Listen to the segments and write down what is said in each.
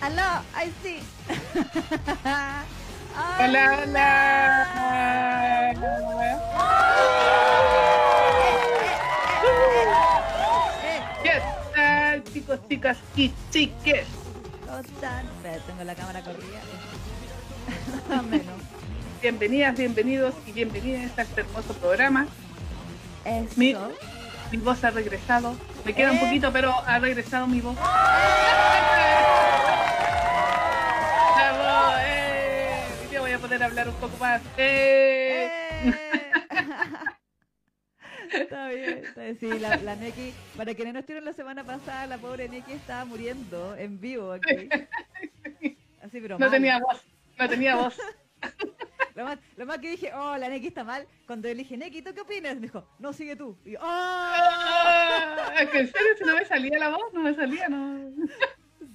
Aló, ahí sí. Hola, hola. ¿Qué tal, chicos, chicas y chiques? ¿Cómo están? Tengo la cámara corrida. Más o menos. Bienvenidas, bienvenidos y bienvenidas a este hermoso programa. Eso. Mi, mi voz ha regresado. Me queda un poquito, pero ha regresado mi voz. poder hablar un poco más. ¡Eh! ¡Eh! Está bien, está bien. Sí, la, la Neki, para quienes no estuvieron la semana pasada, la pobre Neki estaba muriendo en vivo aquí. Así, pero No mal. tenía voz, no tenía voz. Lo más, lo más que dije, oh, la Neki está mal. Cuando le dije, Neki, ¿tú qué opinas? Me dijo, no, sigue tú. Y yo, oh, Es que en serio, si no me salía la voz, no me salía, no.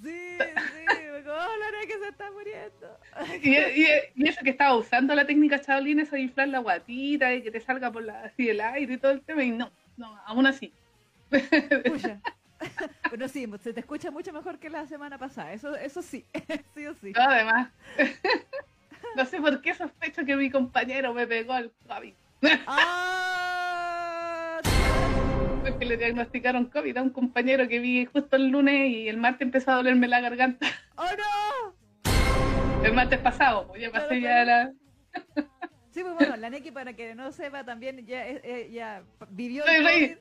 sí, sí. Oh, la Neki se está muriendo. Y, y- y eso que estaba usando la técnica Shaolin, eso de inflar la guatita y que te salga por la, así el aire y todo el tema, y no, no, aún así. Pucha. Bueno, sí, se te escucha mucho mejor que la semana pasada. Eso, eso sí, sí o sí. No, además. No sé por qué sospecho que mi compañero me pegó al COVID. ¡Ah! Porque le diagnosticaron COVID a un compañero que vi justo el lunes y el martes empezó a dolerme la garganta. ¡Oh, no! El martes pasado, pues ya pasé ya la. Sí, pues bueno, la Neki, para que no sepa, también ya, eh, eh, ya vivió Soy.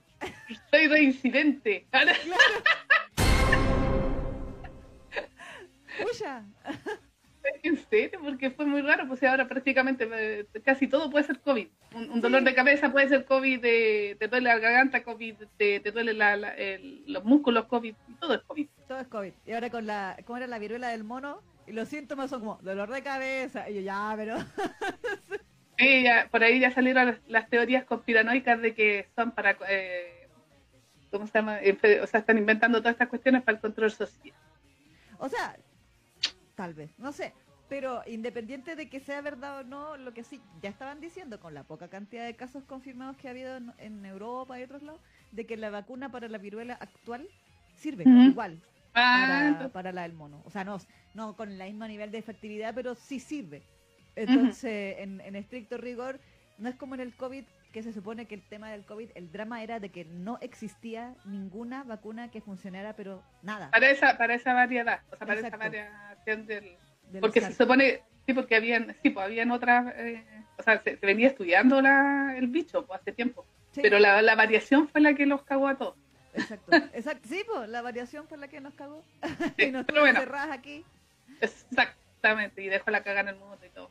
Soy reincidente. Pucha. En serio, porque fue muy raro, pues ahora prácticamente eh, casi todo puede ser COVID. Un, un dolor de cabeza puede ser COVID, de, te duele la garganta, COVID, te, te duele la- la- el- los músculos, COVID, todo es COVID. Todo es COVID. Y ahora con la, ¿cómo era la viruela del mono? Y los síntomas son como dolor de cabeza. Y yo, ya, pero. Sí, ya, por ahí ya salieron las, las teorías conspiranoicas de que son para, eh, ¿cómo se llama? O sea, están inventando todas estas cuestiones para el control social. O sea, tal vez, no sé. Pero independiente de que sea verdad o no, lo que sí ya estaban diciendo con la poca cantidad de casos confirmados que ha habido en, en Europa y otros lados, de que la vacuna para la viruela actual sirve igual Ah, para, entonces- para la del mono. O sea, no, no con el mismo nivel de efectividad, pero sí sirve. Entonces, en, en estricto rigor, no es como en el COVID, que se supone que el tema del COVID, el drama era de que no existía ninguna vacuna que funcionara, pero nada. para esa, para esa variedad, o sea, para esa Exacto. Del, porque se supone, sí, porque habían, sí, pues habían otras, eh, o sea, se, se venía estudiando la, el bicho pues, hace tiempo, Sí. pero la, la variación fue la que los cagó a todos. Exacto, exacto. Sí, pues la variación fue la que nos cagó. Sí, y nos pero bueno. aquí. Exactamente, y dejó la cagada en el mundo y todo.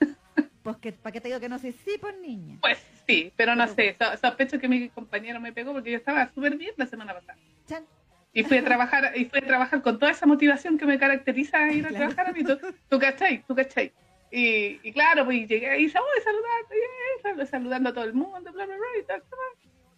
Pues que, ¿para qué te digo que no sé? Sí, pues niña. Pues sí, pero no Pero- sé, so- sospecho que mi compañero me pegó porque yo estaba súper bien la semana pasada. Chan. Y fui a trabajar, y fui a trabajar con toda esa motivación que me caracteriza a ir a Claro. trabajar a mí. ¿Tú, tú cachai? ¿Tú cachai? Y, y claro, pues y llegué ahí, oh, saludando, y, sal- saludando a todo el mundo, bla, bla, bla, y tal.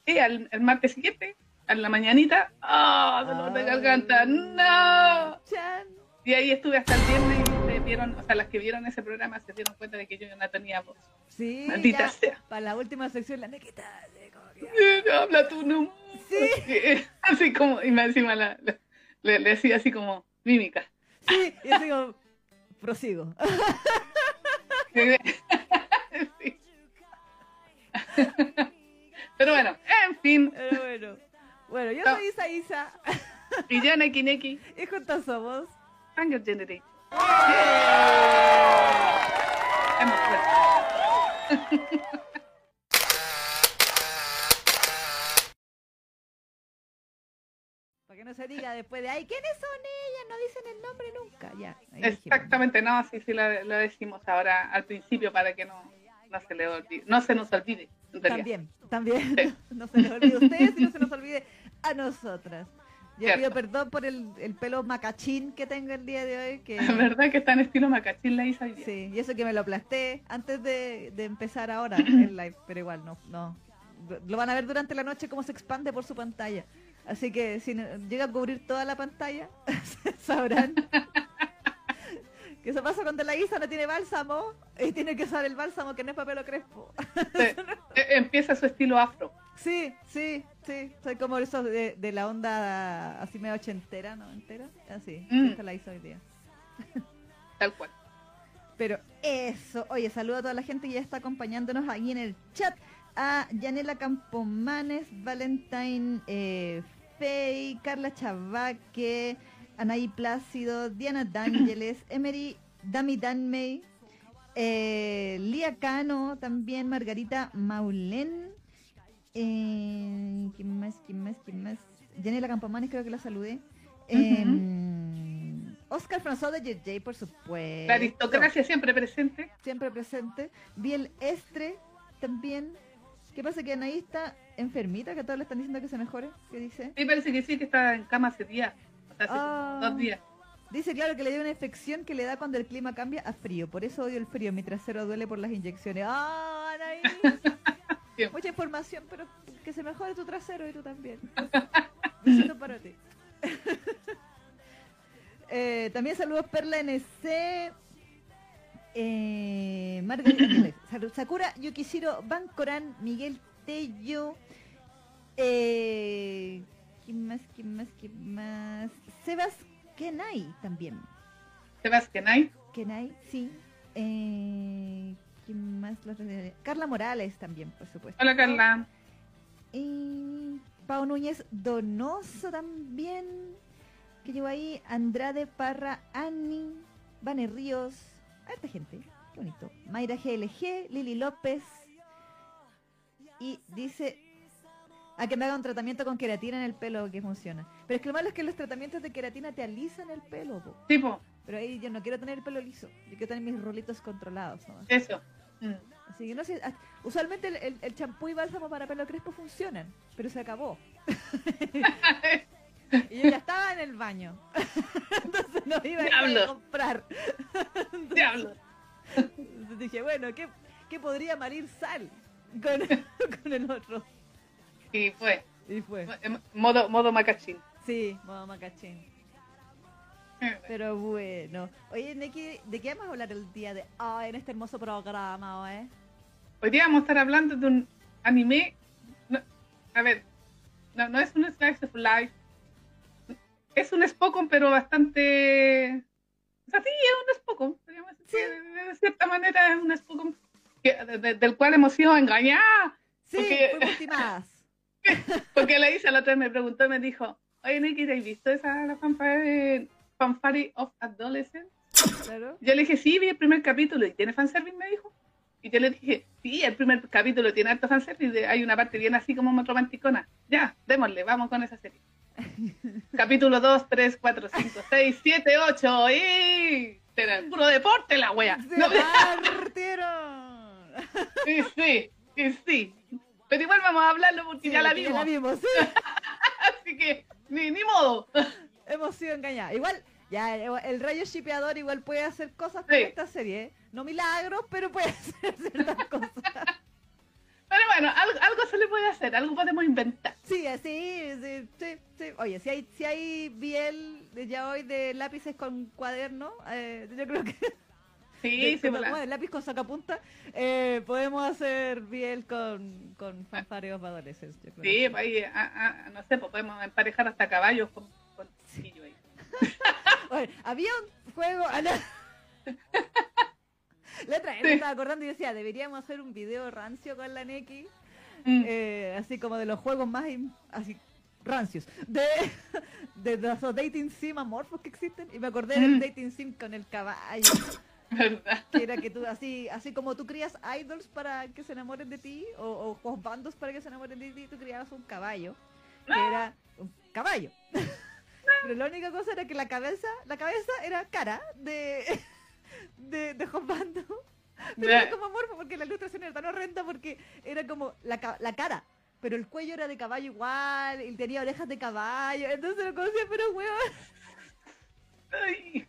Y al el martes siguiente, a la mañanita, ¡ah, dolor de garganta! ¡No! Chan. Y ahí estuve hasta el viernes y se vieron, o sea, las que vieron ese programa se dieron cuenta de que yo no tenía voz. Sí, Maldita ya, sea. Para la última sección, la nequita. Como Habla tú no. Sí. Así como, y más encima la, la- le, le decía así como mímica. Sí, y yo digo, prosigo. Sí. Pero bueno, en fin, Pero bueno. Bueno, yo No. soy Isa Isa. y ya Neki Neki, Y juntos somos. Anger vuelto. Para que no se diga después de, ay, ¿quiénes son ellas? No dicen el nombre nunca. Ya. dijimos. Exactamente, no, sí, sí, lo, lo decimos ahora al principio para que no, no se le olvide, no se nos olvide. También, también. Sí. No se les olvide a ustedes y no se nos olvide a nosotras. Yo Cierto. pido perdón por el, el pelo macachín que tengo el día de hoy. Que, ¿Verdad que está en estilo macachín la Isa sí, y eso que me lo aplasté antes de, de empezar ahora el live, pero igual no, no. Lo van a ver durante la noche cómo se expande por su pantalla. Así que si llega a cubrir toda la pantalla, sabrán que eso pasa cuando la Isa no tiene bálsamo y tiene que usar el bálsamo que no es papel o crespo. Sí. Eh, Empieza su estilo afro. Sí, sí, sí. Soy como eso de, de la onda así medio ochentera, ¿no? ¿Entera? Así. Mm. Esta la hizo hoy día. Tal cual. Pero eso, oye, saludo a toda la gente que ya está acompañándonos ahí en el chat. A Yanela Campomanes, Valentine eh, Fey, Carla Chavaque, Anaí Plácido, Diana D'Ángeles, Emery, Dami Danmey, eh, Lía Cano, también Margarita Maulén. Eh, ¿Quién más? ¿Quién más? ¿Quién más? Yanela Campomanes, creo que la saludé. Em, Oscar François de JJ, por supuesto. La aristocracia siempre presente. Siempre presente. Biel Estre también. ¿Qué pasa? Que Anaí está enfermita, que todos le están diciendo que se mejore. ¿Qué dice? Sí, parece que sí, que está en cama hace días. Hace Ah. dos días. Dice, claro, que le dio una infección que le da cuando el clima cambia a frío. Por eso odio el frío. Mi trasero duele por las inyecciones. ¡Ah, Anaí! Bien. Mucha información, pero que se mejore tu trasero y tú también. Besito para ti. Eh, también saludos Perla NC. Eh, Margarita Sakura Yukishiro Bancoran, Miguel Tello. Eh, ¿Quién más? ¿Quién más? ¿Quién más? Sebas Kenai también. Sebastián Ay. Kenai, sí. Eh, ¿Quién más? Carla Morales también, por supuesto. Hola, Carla. Y Pau Núñez Donoso también. Que llegó ahí. Andrade Parra, Annie, Vane Ríos. Harta gente. Qué bonito. Mayra GLG, Lili López. Y dice. A que me haga un tratamiento con queratina en el pelo que funciona. Pero es que lo malo es que los tratamientos de queratina te alisan el pelo, po. Tipo, Pero ahí yo no quiero tener el pelo liso. Yo quiero tener mis rolitos controlados. ¿no? eso. Mm. Así que no sé. ah, Usualmente el champú y bálsamo para pelo crespo funcionan. Pero se acabó. Y yo ya estaba en el baño. Entonces no iba a ir a Diablo. comprar. Diablo. Entonces dije, bueno, ¿qué, qué podría malir sal con, con el otro? Y fue. Y fue. Em- Modo, modo macachín. Sí, modo macachín. Pero bueno. Oye, Neki, ¿de qué vamos a hablar el día de hoy en este hermoso programa? Hoy día vamos a estar hablando de un anime. no, a ver, no, no es un slice of life. Es un Spokon, pero bastante. O sea, sí, es un Spokon. Sí. De, de cierta manera es un Spokon de- de- del cual hemos sido engañadas. Sí, Porque-. Porque la Isa la otra me preguntó y me dijo: Oye, Nikki, ¿te has visto esa la fanfare, fanfare of Adolescence? Claro. Yo le dije, sí, vi el primer capítulo y tiene fanservice, me dijo. Y yo le dije, sí, el primer capítulo tiene harto fanservice, de- hay una parte bien así como más romanticona. Ya, démosle, vamos con esa serie. Capítulo 2, 3, 4, 5, 6, 7, 8 y... Era puro deporte la wea. ¡Se No, partieron! sí, sí, sí. Pero igual vamos a hablarlo porque Sí, ya la vimos. vimos, sí. Así que, ni, ni modo. Hemos sido engañadas. Igual, ya, el rayo shipeador igual puede hacer cosas con Sí. esta serie. No milagros, pero puede hacer ciertas cosas. Pero bueno, algo, algo se le puede hacer, algo podemos inventar. Sí, así, sí, sí, sí. Oye, si hay, si hay biel de ya hoy de lápices con cuaderno, eh, yo creo que Sí, sí, lápiz con sacapunta, eh, podemos hacer biel con, con fanfareos para adolescentes. yo creo Sí, que pues ahí, ah, ah, no sé, pues podemos emparejar hasta caballos con, con chiquillo ahí. Oye, había un juego. ah. La otra vez me Sí. estaba acordando y decía, deberíamos hacer un video rancio con la Neki, Mm. eh, así como de los juegos más así rancios, de, de los dating sim amorfos que existen. Y me acordé del Mm. dating sim con el caballo, ¿Verdad? que era que tú, así así como tú crías idols para que se enamoren de ti, o, o bandos para que se enamoren de ti, tú criabas un caballo, que era un caballo. Pero la única cosa era que la cabeza, la cabeza era cara de, de, de. Pero Ya. era como amorfo porque la ilustración era tan horrenda porque era como la, la cara. Pero el cuello era de caballo igual, y tenía orejas de caballo, entonces lo conocía, pero weón, Ay.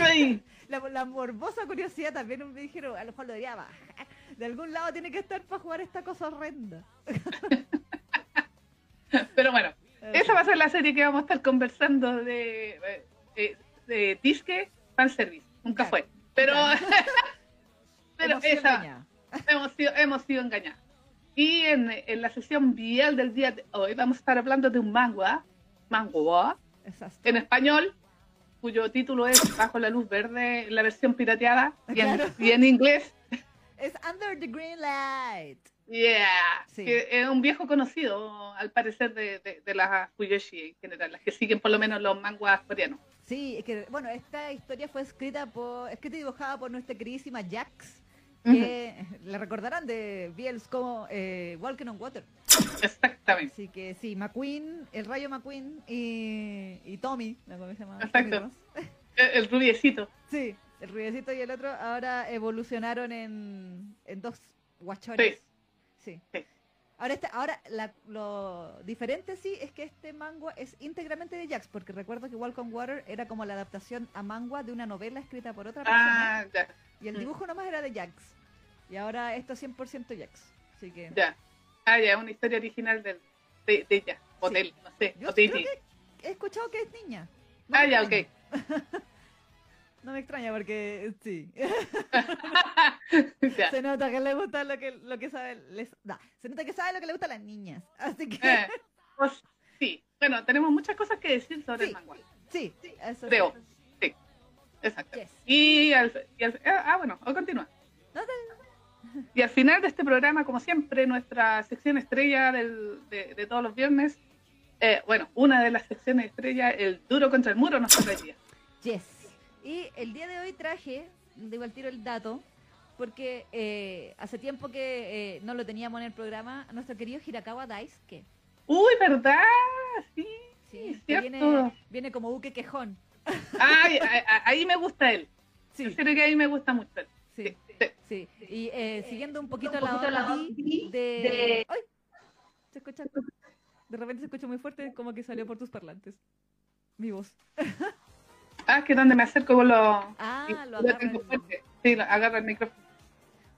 Ay. la, la morbosa curiosidad también me dijeron, a lo mejor lo debería bajar. De algún lado tiene que estar para jugar esta cosa horrenda. Pero bueno, esa va a ser la serie que vamos a estar conversando de, de, de Disque Fanservice. Nunca Claro. fue. Pero, pero Hemos sido esa, hemos sido, hemos sido engañados. Y en, en la sesión Biel del día de hoy vamos a estar hablando de un manga, Exacto. en español, cuyo título es Bajo la luz verde, la versión pirateada, y en, Claro. y en inglés, Es Under the Green Light. yeah, Sí. que es un viejo conocido, al parecer, de, de, de las Fuyoshi en general, las que siguen por lo menos los manguas coreanos. Sí, es que, bueno, esta historia fue escrita por, escrita y dibujada por nuestra queridísima Jax, que la recordarán de Biels como eh, Walking on Water. Exactamente. Así que sí, McQueen, el rayo McQueen y, y Tommy, ¿no? ¿cómo se llama? Exacto. El rubiecito. Sí, el rubiecito y el otro ahora evolucionaron en, en dos guachones. Sí. Sí. Ahora, este, ahora la- lo diferente sí es que este manga es íntegramente de Jax, porque recuerdo que Walk on Water era como la adaptación a manga de una novela escrita por otra persona, Ah, ya, y el mm. dibujo nomás era de Jax. Y ahora esto es 100% Jax. Así que ya. Ah, ya, una historia original del- de, de ella, o Sí. de no sé, yo o de creo que he escuchado que es niña. No Ah, ya, ok. No me extraña porque sí. Se nota que le gusta lo que, lo que sabe. les- se nota que sabe lo que le gusta a las niñas. Así que Eh, pues, sí, bueno, tenemos muchas cosas que decir sobre Sí. el manga. sí, eso Creo. sí. Sí, exacto. Yes. Y al, y al- ah, bueno, o continúa. No te- Y al final de este programa, como siempre, nuestra sección estrella del- de, de todos los viernes, eh, bueno, una de las secciones estrella, el duro contra el muro, nos toca. Yes. Y el día de hoy traje, digo al tiro el dato, porque eh, hace tiempo que eh, no lo teníamos en el programa, a nuestro querido Hirakawa Daisuke. Uy, ¿verdad? Sí. Sí, que viene, viene como buque quejón. Ay, a- a- ahí me gusta él. Sí, En serio que ahí me gusta mucho él. sí, sí. sí. Y eh, siguiendo un poquito un la poquito la onda onda de... de- ¡Ay! ¿Se escucha? De repente se escucha muy fuerte, como que salió por tus parlantes. Mi voz. Ah, que donde me acerco con los... Ah, y- lo lo agarra tengo el- fuerte. Sí, lo agarra el micrófono.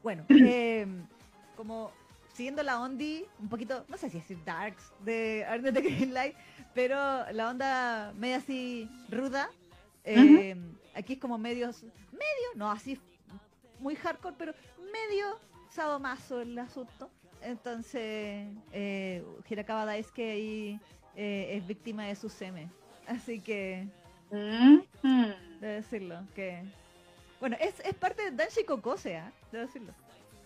Bueno, eh, como siguiendo la ondi, un poquito, no sé si decir darks de Under the Green Light, pero la onda media así ruda. eh, Aquí es como medios, medio, no así muy hardcore, pero medio sadomaso el asunto. Entonces, eh, Hirakawa Daisuke ahí eh, es víctima de su seme. Así que, Mm, mm. debo decirlo, que... Bueno, es, es parte de Danshi Kokose, ¿ah? Debo decirlo.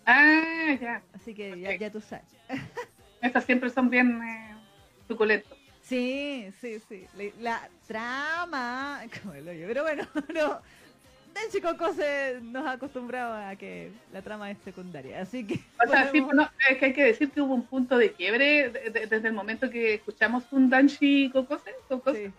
Ah, ya. Así que ya, ya tú sabes. Estas siempre son bien eh, suculentos. Sí, sí, sí. La, la trama, como el hoyo. Pero bueno, no. Denchi Coco se nos ha acostumbrado a que la trama es secundaria. Así que. O sea, sí, podemos- no, es que hay que decir que hubo un punto de quiebre de- de- desde el momento que escuchamos un Danshi Kokose, Kokose, sí.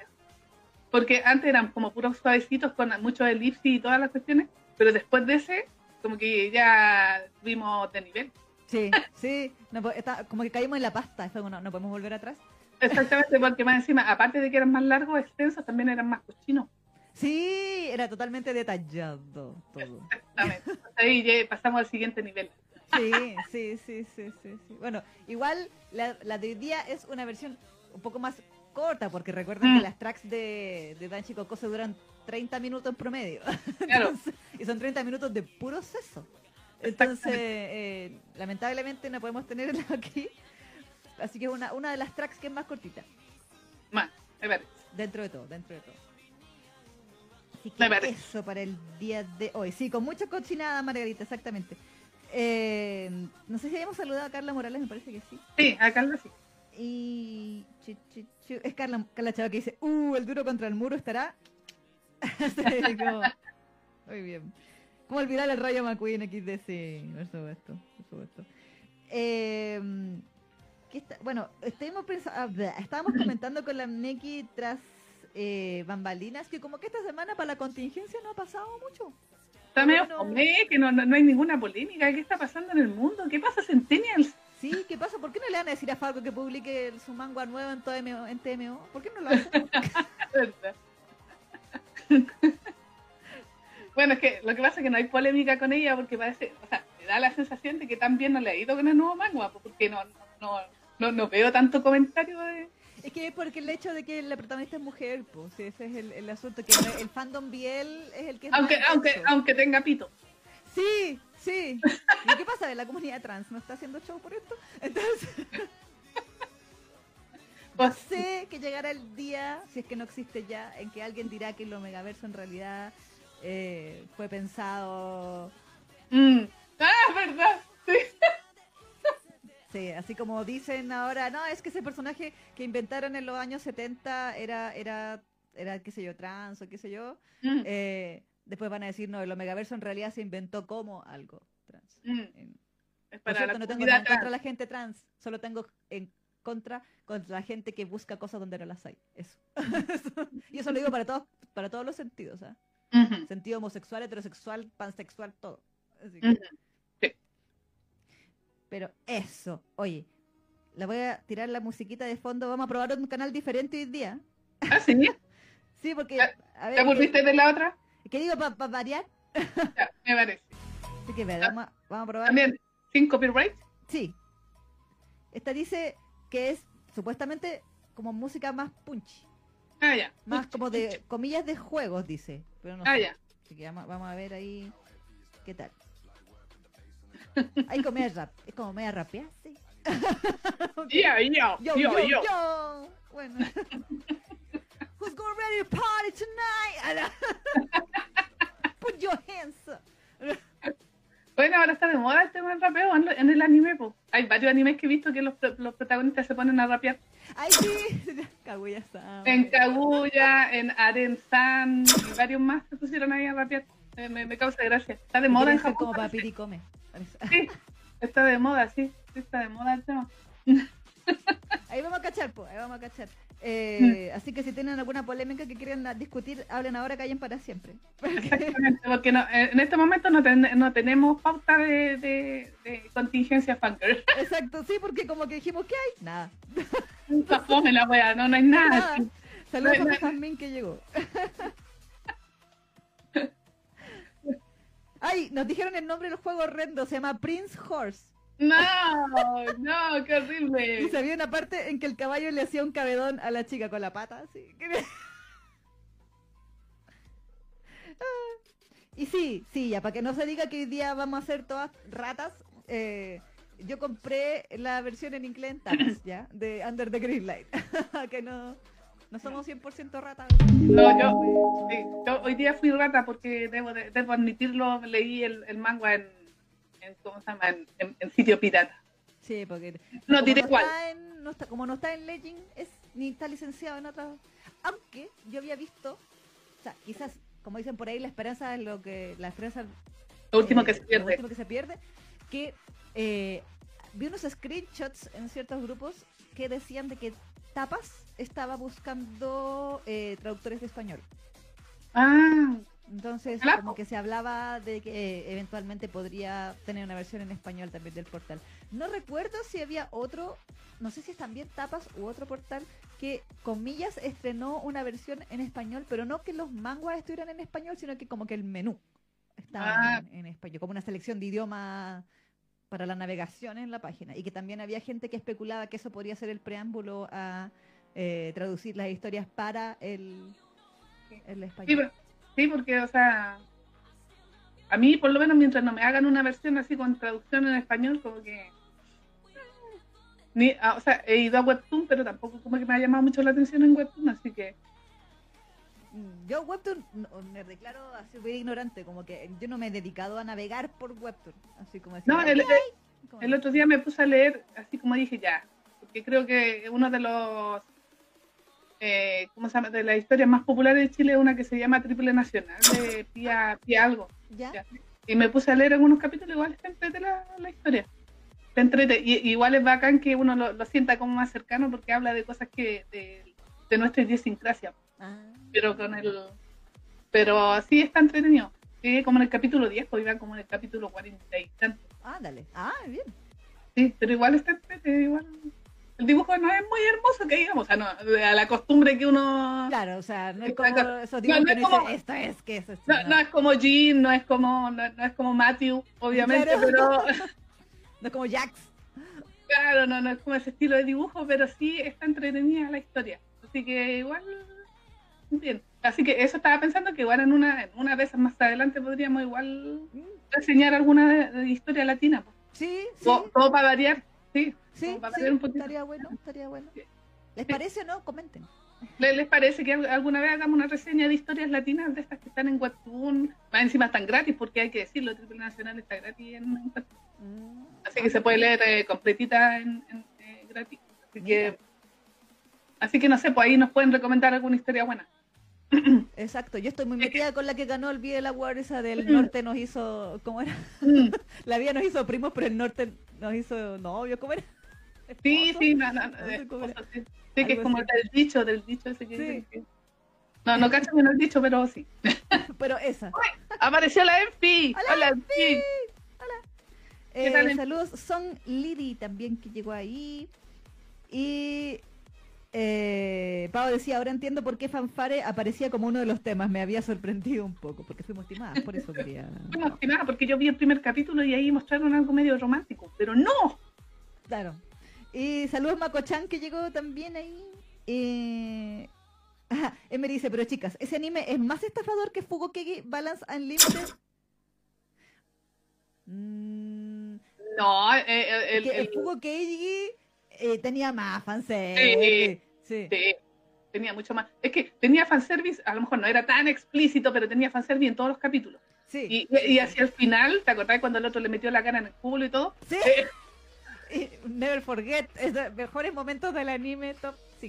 Porque antes eran como puros suavecitos con mucho elipsis y todas las cuestiones, pero después de ese, como que ya vimos de nivel. Sí, sí. No está- como que caímos en la pasta. Fue no, no podemos volver atrás. Exactamente, porque más encima, aparte de que eran más largos, extensos, también eran más cochinos. Sí, era totalmente detallado todo. Exactamente. Ahí ya pasamos al siguiente nivel. Sí, sí, sí, sí, sí. sí. Bueno, igual la, la de hoy día es una versión un poco más corta, porque recuerden Mm. que las tracks de, de Danchi Coco se duran 30 minutos en promedio. Claro. Entonces, y son 30 minutos de puro seso. Entonces, eh, lamentablemente no podemos tenerlo aquí. Así que es una, una de las tracks que es más cortita. Más, me parece. Dentro de todo, dentro de todo. Así Me que parece. eso para el día de hoy. Sí, con mucha cochinada, Margarita, exactamente. Eh, no sé si habíamos saludado a Carla Morales, me parece que sí. Sí, acá lo sí. Y chi, chi- es Carla, Carla Chava que dice, uh, el duro contra el muro estará. Como- Muy bien. ¿Cómo olvidar el rayo McQueen XD? Sí, por supuesto, por supuesto. Eh, ¿qué está? Bueno, ah, estábamos comentando con la Neki tras eh, bambalinas que como que esta semana para la contingencia no ha pasado mucho. Está medio Bueno. fome, que no, no, no hay ninguna polémica. ¿Qué está pasando en el mundo? ¿Qué pasa, Centennials? Sí, ¿qué pasa? ¿Por qué no le van a decir a Falco que publique su manga nuevo en, todo MO en TMO? ¿Por qué no lo hacen? Bueno, es que lo que pasa es que no hay polémica con ella porque parece, o sea, me da la sensación de que también no le ha ido con el nuevo manga, pues, porque no, no, no, no veo tanto comentario de... Es que es porque el hecho de que la protagonista es mujer, pues ese es el, el asunto, que el fandom Biel es el que es Aunque, aunque, aunque tenga pito. Sí, sí. ¿Y qué pasa? ¿La comunidad trans no está haciendo show por esto? Entonces... Pues, sé que llegará el día, si es que no existe ya, en que alguien dirá que el Omegaverso en realidad eh, fue pensado. mm. Ah, verdad. Sí. Sí, así como dicen ahora, no, es que ese personaje que inventaron en los años 70 era, era, era qué sé yo, trans o qué sé yo. Mm, Eh, después van a decir, no, el Omegaverso en realidad se inventó como algo trans. mm. En- Es Por para cierto, la no tengo nada contra trans. de la gente trans, solo tengo en contra contra la gente que busca cosas donde no las hay. Eso. y eso lo digo para todos, para todos los sentidos. Ujú, Sentido homosexual, heterosexual, pansexual, todo. Así que- ujú. Pero eso, oye, le voy a tirar la musiquita de fondo, vamos a probar un canal diferente hoy día. Ah, sí. Sí, porque, ¿Ya- a ¿Te aburriste de la otra? ¿Qué, digo para variar? Ya, me parece. Así que, ver, vamos, a- vamos a probar. También, sin copyright. Sí. Esta dice que es supuestamente como música más punchy. Ah, ya. Más Pucha, como de pucha. comillas de juegos, dice. Pero no Ah, sé. ya. Así que vamos, vamos a ver ahí qué tal. Hay comedia rap. Es como media rapea, sí. Ya, ya, Yo, yo, yo, yo. yo. Bueno. Who's gonna ready to party tonight? Put your hands up. Bueno, ahora está de moda el tema del rapeo en, el anime. po. Hay varios animes que he visto que los, los protagonistas se ponen a rapear. Ay, sí. En Kaguya, en Aren-san y varios más se pusieron ahí a rapear. Eh, me, me causa gracia. Está de moda en Japón. como parece. papiri come. Sí, está de moda, sí. Sí, está de moda el tema. Ahí vamos a cachar, pues, ahí vamos a cachar. Eh, Mm. Así que si tienen alguna polémica que quieran discutir, hablen ahora, callen para siempre. Exactamente, porque no- eh, en este momento no, ten- no tenemos pauta de, de, de contingencia funker. Exacto, sí, porque como que dijimos, ¿qué hay? Nada. Está fome la wea, no, no hay nada. Saludos No, a no, mi Jasmine que llegó. Ay, nos dijeron el nombre del juego horrendo, se llama Prince Horse. No, no, qué Y horrible. se había una parte en que el caballo le hacía un cabedón a la chica con la pata, así. Ah. Y sí, sí, ya, para que no se diga que hoy día vamos a ser todas ratas, eh, yo compré la versión en inglés en tapas, ¿ya? De Under the Green Light. que no, no somos 100% ratas. No, yo, sí, yo hoy día fui rata porque debo, de- debo admitirlo, leí el, el manga en, en, ¿cómo se llama? En, en- en sitio pirata. Sí, porque No diré no cuál. está en- no está- como no está en Legend, es, ni está licenciado en otras. Aunque yo había visto, o sea, quizás, como dicen por ahí, la esperanza es lo que. La esperanza. Lo último eh, que se Lo pierde. último que se pierde. Que eh, vi unos screenshots en ciertos grupos que decían de que Tapas estaba buscando eh, traductores de español. Ah, Entonces, Claro. como que se hablaba de que eventualmente podría tener una versión en español también del portal. No recuerdo si había otro, no sé si es también Tapas u otro portal que, comillas, estrenó una versión en español, pero no que los manguas estuvieran en español, sino que como que el menú estaba Ah. en, en español, como una selección de idioma para la navegación en la página. Y que también había gente que especulaba que eso podría ser el preámbulo a eh, traducir las historias para el, el español. Sí, porque, o sea, a mí, por lo menos, mientras no me hagan una versión así con traducción en español, como que. Ni, ah, o sea, he ido a Webtoon, pero tampoco como que me ha llamado mucho la atención en Webtoon, así que. Mm, Yo Webtoon no, me declaro así muy ignorante, como que yo no me he dedicado a navegar por Webtoon, así como decir, No, "Ay, el, ¿qué hay?", como- el otro día me puse a leer, así como dije ya, porque creo que uno de los. Eh, ¿Cómo se llama? De las historias más populares de Chile una que se llama Triple Nacional, de Pía, Pía Algo. ¿Ya? ya. Y me puse a leer algunos capítulos, igual está entrete la, la historia. Está entrete. Y, igual es bacán que uno lo, lo sienta como más cercano porque habla de cosas que de, de nuestra idiosincrasia. Ah, Pero con el. Pero sí está entretenido. Sí, como en el capítulo 10, pues iba como en el capítulo 40 y tanto. ándale. Ah, bien. Sí, pero igual está entrete, igual. El dibujo no es muy hermoso que digamos, o sea, no, a la costumbre que uno. Claro, o sea, no es como esos dibujos no es como- dice, esto es, que es esto? No, no es como Jean, no es como, no, es como Matthew, obviamente, Claro. pero No es como Jax. claro, no, no es como ese estilo de dibujo, pero sí está entretenida la historia. Así que igual, bien. Así que eso estaba pensando que igual en una, en una de esas más adelante podríamos igual Mm, reseñar alguna de, de historia latina. Sí, sí. Todo, todo para variar, sí. Sí, sí, un estaría bueno, estaría bueno. ¿Les parece o no? Comenten. ¿Le- ¿Les parece que al- alguna vez hagamos una reseña de historias latinas de estas que están en Webtoon? Más encima están gratis, porque hay que decirlo, Triple Nacional está gratis en. Mm, Así que se puede leer eh, completita en, en, eh, gratis. Así que, así que no sé, pues ahí nos pueden recomendar alguna historia buena. Exacto, yo estoy muy metida con la que ganó el Biel Award, esa del Mm. norte nos hizo, ¿cómo era? Mm. La vida nos hizo primos, pero el norte nos hizo novios, ¿cómo era? Sí, sí, no, no, no, No eh. Sí, que es como así. del dicho, del dicho ese que Sí. que- No, no cacho bien el dicho, pero sí. Pero esa. Apareció la Enfi. Hola, Hola, Enfi. Eh, tal, Em? saludos, son Lidi también que llegó ahí. Y eh, Pau decía, ahora entiendo por qué Fanfare aparecía como uno de los temas. Me había sorprendido un poco, porque fuimos timadas, por eso quería... Fue emocionada porque yo vi el primer capítulo y ahí mostraron algo medio romántico, pero no. Claro. Y saludos Mako-chan que llegó también ahí. Eh... Ajá, él me dice, pero chicas, ¿ese anime es más estafador que Fugokegi Balance Unlimited? Mm, No, eh, eh, el, el, el- Fugokegi eh, tenía más fanservice. Sí. sí, tenía mucho más. Es que tenía fanservice, a lo mejor no era tan explícito, pero tenía fanservice en todos los capítulos. Sí. Y, y hacia el final, ¿te acordás cuando el otro le metió la cara en el culo y todo? Sí. Never forget, es de mejores momentos del anime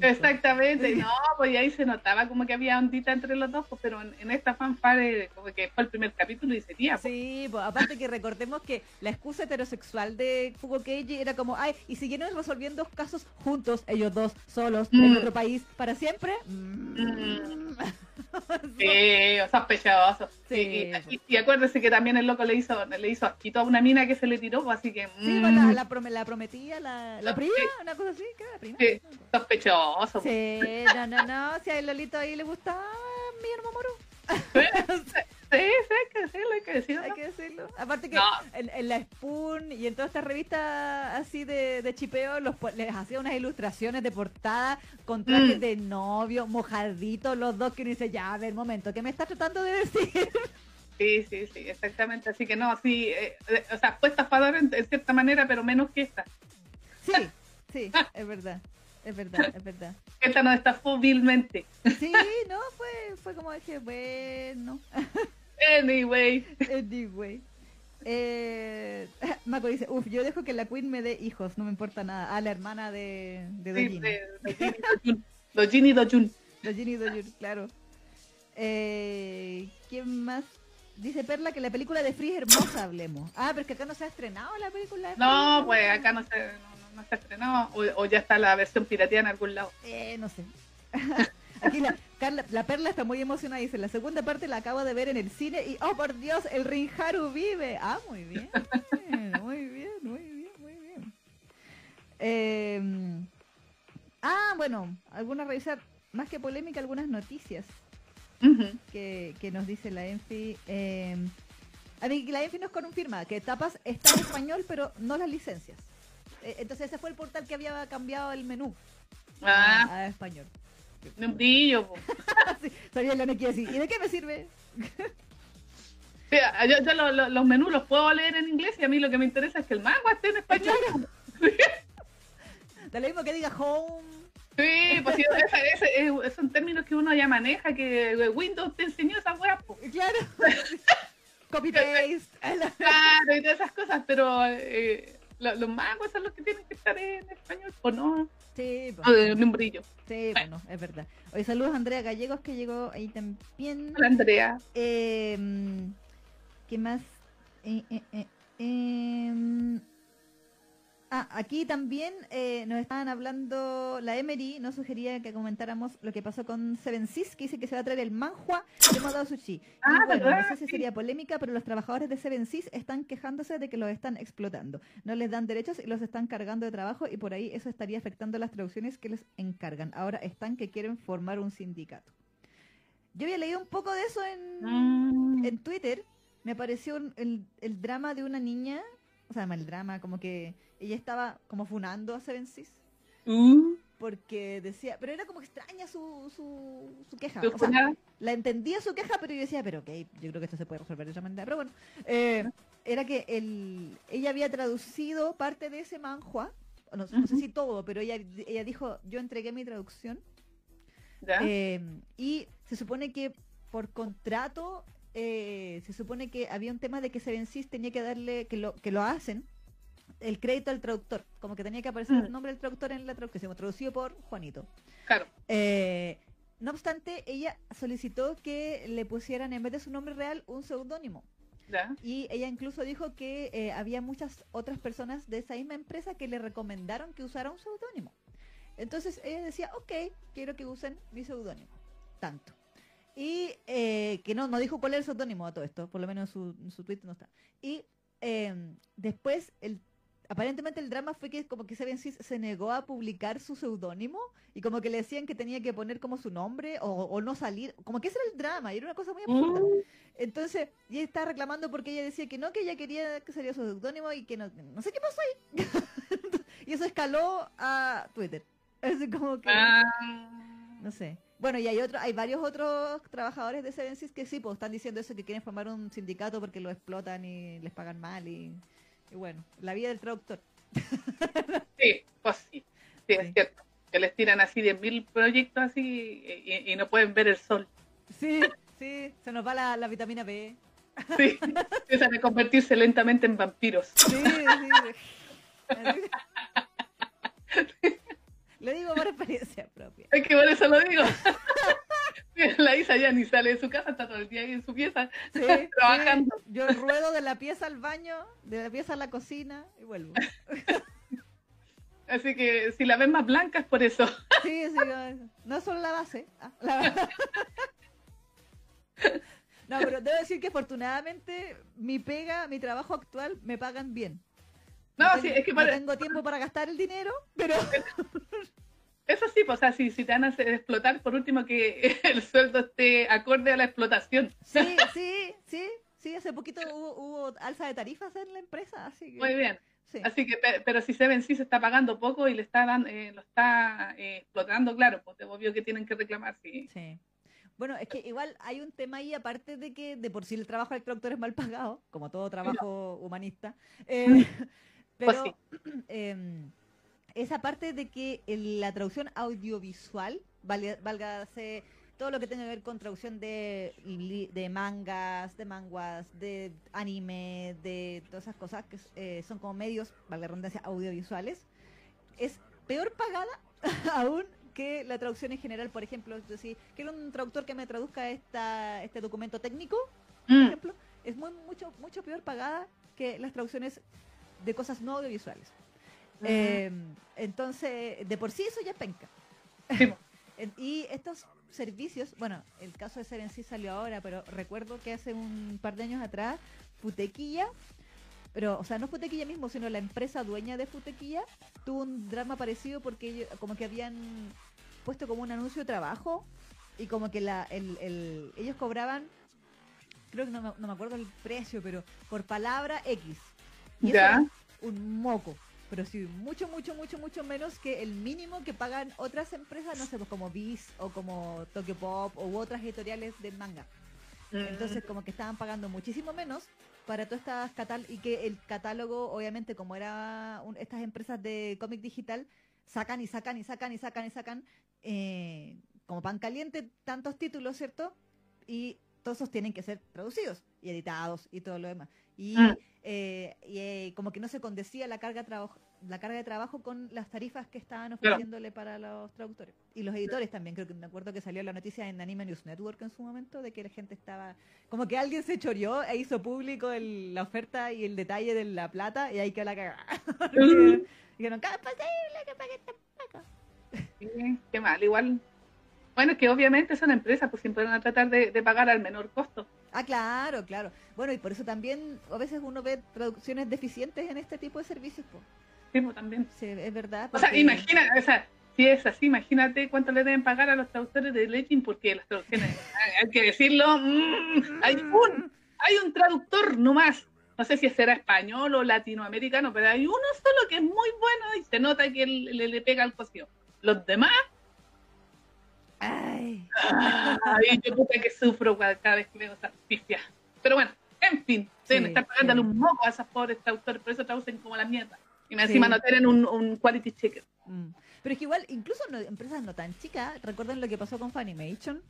5. Exactamente, no, pues y ahí se notaba como que había ondita entre los dos, pues, pero en, en esta fanfare como que fue el primer capítulo y sería, pues. Sí, pues, aparte que recordemos que la excusa heterosexual de Fugo Keiji era como, ay, y siguieron resolviendo casos juntos, ellos dos, solos, en Mm. otro país, para siempre. Mm. Sí, sospechoso. Sí, Y, pues. y, y acuérdese que también el loco le hizo, le hizo asquito a una mina que se le tiró, pues, así que Sí, mm, pues, la, la, prome- la prometía, la, la prima, una cosa así, ¿qué era la prima? Sí. sospechoso. Sí, no, no, no, si a Lolito ahí le gustaba mi hermano Sí, sí, hay que decirlo, hay que decirlo. hay que decirlo. Aparte que No. en, en la Spoon y en todas estas revistas así de, de chipeo, los, les hacía unas ilustraciones de portada con trajes Mm. de novio, mojaditos, los dos que uno dice, ya, a ver, momento, ¿qué me estás tratando de decir? Sí, sí, sí, exactamente. Así que no, sí, eh, eh, o sea, fue estafador en, en cierta manera, pero menos que esta. Sí, sí, es verdad, es verdad, es verdad. Esta nos estafó vilmente. Sí, no, fue, fue como dije, bueno, Anyway. anyway. Eh, Mako dice, uff, yo dejo que la Queen me dé hijos, no me importa nada. Ah, la hermana de, de Sí, Dojin. de- Dojin y Dojun. Dojin y Dojun. Claro. Eh, ¿Quién más? Dice Perla que la película de Free es hermosa, hablemos. Ah, pero es que acá no se ha estrenado la película de No, Free. pues acá no se, no, no- se estrenó, o, o ya está la versión pirateada en algún lado. Eh, no sé. Aquí la, Carla- la Perla está muy emocionada. Dice, la segunda parte la acabo de ver en el cine y, oh, por Dios, el Rinharu vive. Ah, muy bien. Muy bien, muy bien, muy bien. Eh, ah, bueno, algunas revisar, más que polémica, algunas noticias que, que nos dice la Enfi. Eh, a mí, la Enfi nos confirma que Tapas está en español, pero no las licencias. Eh, entonces ese fue el portal que había cambiado el menú Ah, a, a español. de un brillo. po. sí, sabía la que decir. ¿Y de qué me sirve? Sí, yo, yo lo- lo- los menús los puedo leer en inglés y a mí lo que me interesa es que el manga esté en español. Da lo mismo que diga home. Sí, pues sí, esa- eh, son términos que uno ya maneja, que Windows te enseñó esas weas. Claro. Copy paste. Claro, y todas esas cosas, pero eh, lo- los mangos son los que tienen que estar en español, o no, Sí, pues, de, sí, pues no, es verdad. Hoy saludos a Andrea Gallegos que llegó ahí también. Hola, Andrea. Eh, ¿Qué más? Eh, eh, eh, em, ah, aquí también eh, nos estaban hablando, la Emery nos sugería que comentáramos lo que pasó con Seven Seas, que dice que se va a traer el manhua de Modo Sushi. Y Ah, bueno, no sé si sería polémica, pero los trabajadores de Seven Seas están quejándose de que los están explotando. No les dan derechos y los están cargando de trabajo y por ahí eso estaría afectando las traducciones que les encargan. Ahora están que quieren formar un sindicato. Yo había leído un poco de eso en, Mm. en Twitter me apareció el drama de una niña, o sea, el drama, como que ella estaba como funando a Seven Seas, Uh, porque decía, pero era como extraña su, su, su queja. ¿tu O sea, la entendía su queja, pero yo decía, pero ok, yo creo que esto se puede resolver de otra manera. Pero bueno, eh, era que el, ella había traducido parte de ese manhua, no, no sé Ujú. si todo, pero ella, ella dijo, yo entregué mi traducción. Eh, y se supone que por contrato, eh, se supone que había un tema de que Seven tenía que darle, que lo, que lo hacen, el crédito al traductor. Como que tenía que aparecer Mm. el nombre del traductor en la traducción, traducido por Juanito. Claro. Eh, no obstante, ella solicitó que le pusieran en vez de su nombre real un seudónimo. ¿Ya? Y ella incluso dijo que eh, había muchas otras personas de esa misma empresa que le recomendaron que usara un seudónimo. Entonces ella decía, ok, quiero que usen mi seudónimo. Tanto. Y eh, que no, no dijo cuál era el seudónimo a todo esto, por lo menos en su, en su tweet no está. Y eh, después, el, aparentemente el drama fue que como que Seven Seas se negó a publicar su seudónimo y como que le decían que tenía que poner como su nombre o, o no salir, como que ese era el drama y era una cosa muy absurda. Mm, Entonces, y ella estaba reclamando porque ella decía que no, que ella quería que saliera su seudónimo y que no, no sé qué pasó ahí. y eso escaló a Twitter. Así como que, ah, no sé. Bueno, y hay otro, hay varios otros trabajadores de Seven Seas que sí, pues están diciendo eso, que quieren formar un sindicato porque lo explotan y les pagan mal y, y bueno, la vida del traductor. sí, pues sí. Sí, Sí. es cierto. Que les tiran así 10.000 proyectos así y, y no pueden ver el sol. Sí, sí, se nos va la, la vitamina B. Sí. Empiezan a convertirse lentamente en vampiros. Sí, sí. Lo digo por experiencia propia. Es que por eso lo digo. La Isa ya ni sale de su casa, está todo el día ahí en su pieza. Sí, Trabajando. sí. Yo ruedo de la pieza al baño, de la pieza a la cocina y vuelvo. Así que si la ven más blanca es por eso. Sí, sí, no, no solo la base. ah, la- No, pero debo decir que afortunadamente mi pega, mi trabajo actual, me pagan bien. No, sí, es que no para- tengo tiempo para gastar el dinero, pero Eso sí, pues, o sea, si, si te van a hacer explotar, por último que el sueldo esté acorde a la explotación. sí, sí, sí, sí, hace poquito hubo, hubo alza de tarifas en la empresa, así que Muy bien. sí. Así que, pe- pero si Seven sí se está pagando poco y le está dan- eh, lo está eh, explotando, claro, pues es obvio que tienen que reclamar, sí. Sí. Bueno, es que igual hay un tema ahí, aparte de que de por sí el trabajo del traductor es mal pagado, como todo trabajo humanista, eh, Pues pero em, esa parte de que la traducción audiovisual, valga- válgase todo lo que tenga que ver con traducción de, de mangas, de manguas, de anime, de todas esas cosas que eh, son como medios, valga la redundancia, audiovisuales, es peor pagada aún que la traducción en general, por ejemplo, es decir, quiero un traductor que me traduzca esta, este documento técnico, por Mm, ejemplo, es muy mucho mucho peor pagada que las traducciones de cosas no audiovisuales. Eh, entonces, de por sí eso ya es penca. Sí, Y estos servicios, bueno, el caso de Seven sí salió ahora, pero recuerdo que hace un par de años atrás, Futequilla, pero, o sea, no Futequilla mismo, sino la empresa dueña de Futequilla, tuvo un drama parecido porque ellos, como que habían puesto como un anuncio de trabajo y como que la, el, el- ellos cobraban, creo que no me, no me acuerdo el precio, pero por palabra X. Y eso era un moco. Pero sí, mucho, mucho, mucho, mucho menos que el mínimo que pagan otras empresas, no sé, pues como Viz o como Tokyo Pop u otras editoriales de manga. Mm, Entonces, como que estaban pagando muchísimo menos para todas estas catal y que el catálogo, obviamente, como era un- estas empresas de cómic digital, sacan y sacan y sacan y sacan y sacan eh, como pan caliente tantos títulos, ¿cierto? Y todos esos tienen que ser traducidos y editados y todo lo demás. Y, Mm. eh, y, eh, como que no se condecía la carga, trabajo, la carga de trabajo con las tarifas que estaban Claro. ofreciéndole para los traductores. Y los editores también, creo que me acuerdo que salió la noticia en Anime News Network en su momento de que la gente estaba, como que alguien se choreó e hizo público el- la oferta y el detalle de la plata y ahí quedó la cagada. Dijeron, ¿cómo es posible que pague tan poco? sí, qué mal, igual. Bueno, que obviamente son empresas, pues siempre van a tratar de, de pagar al menor costo. Ah, claro, claro. Bueno, y por eso también a veces uno ve traducciones deficientes en este tipo de servicios. po. Sí, pues, también. Sí, es verdad. O sea, porque- imagina, o sea, si es así, imagínate cuánto le deben pagar a los traductores de Legend, porque las traducciones, hay, que decirlo, mm, hay un, hay un traductor nomás. No sé si será español o latinoamericano, pero hay uno solo que es muy bueno y se nota que le, le pega al cocido. Los demás, Ay, ay, yo puta que sufro cada cada vez que veo esas pifias. Pero bueno, en fin, Deben Sí, estar pagándole sí. un moco a esas pobres traductores, por eso traducen como la mierda. Y Sí. encima no tienen un, un quality checker. Mm. Pero es que igual, incluso no- empresas no tan chicas, recuerdan lo que pasó con Funimation,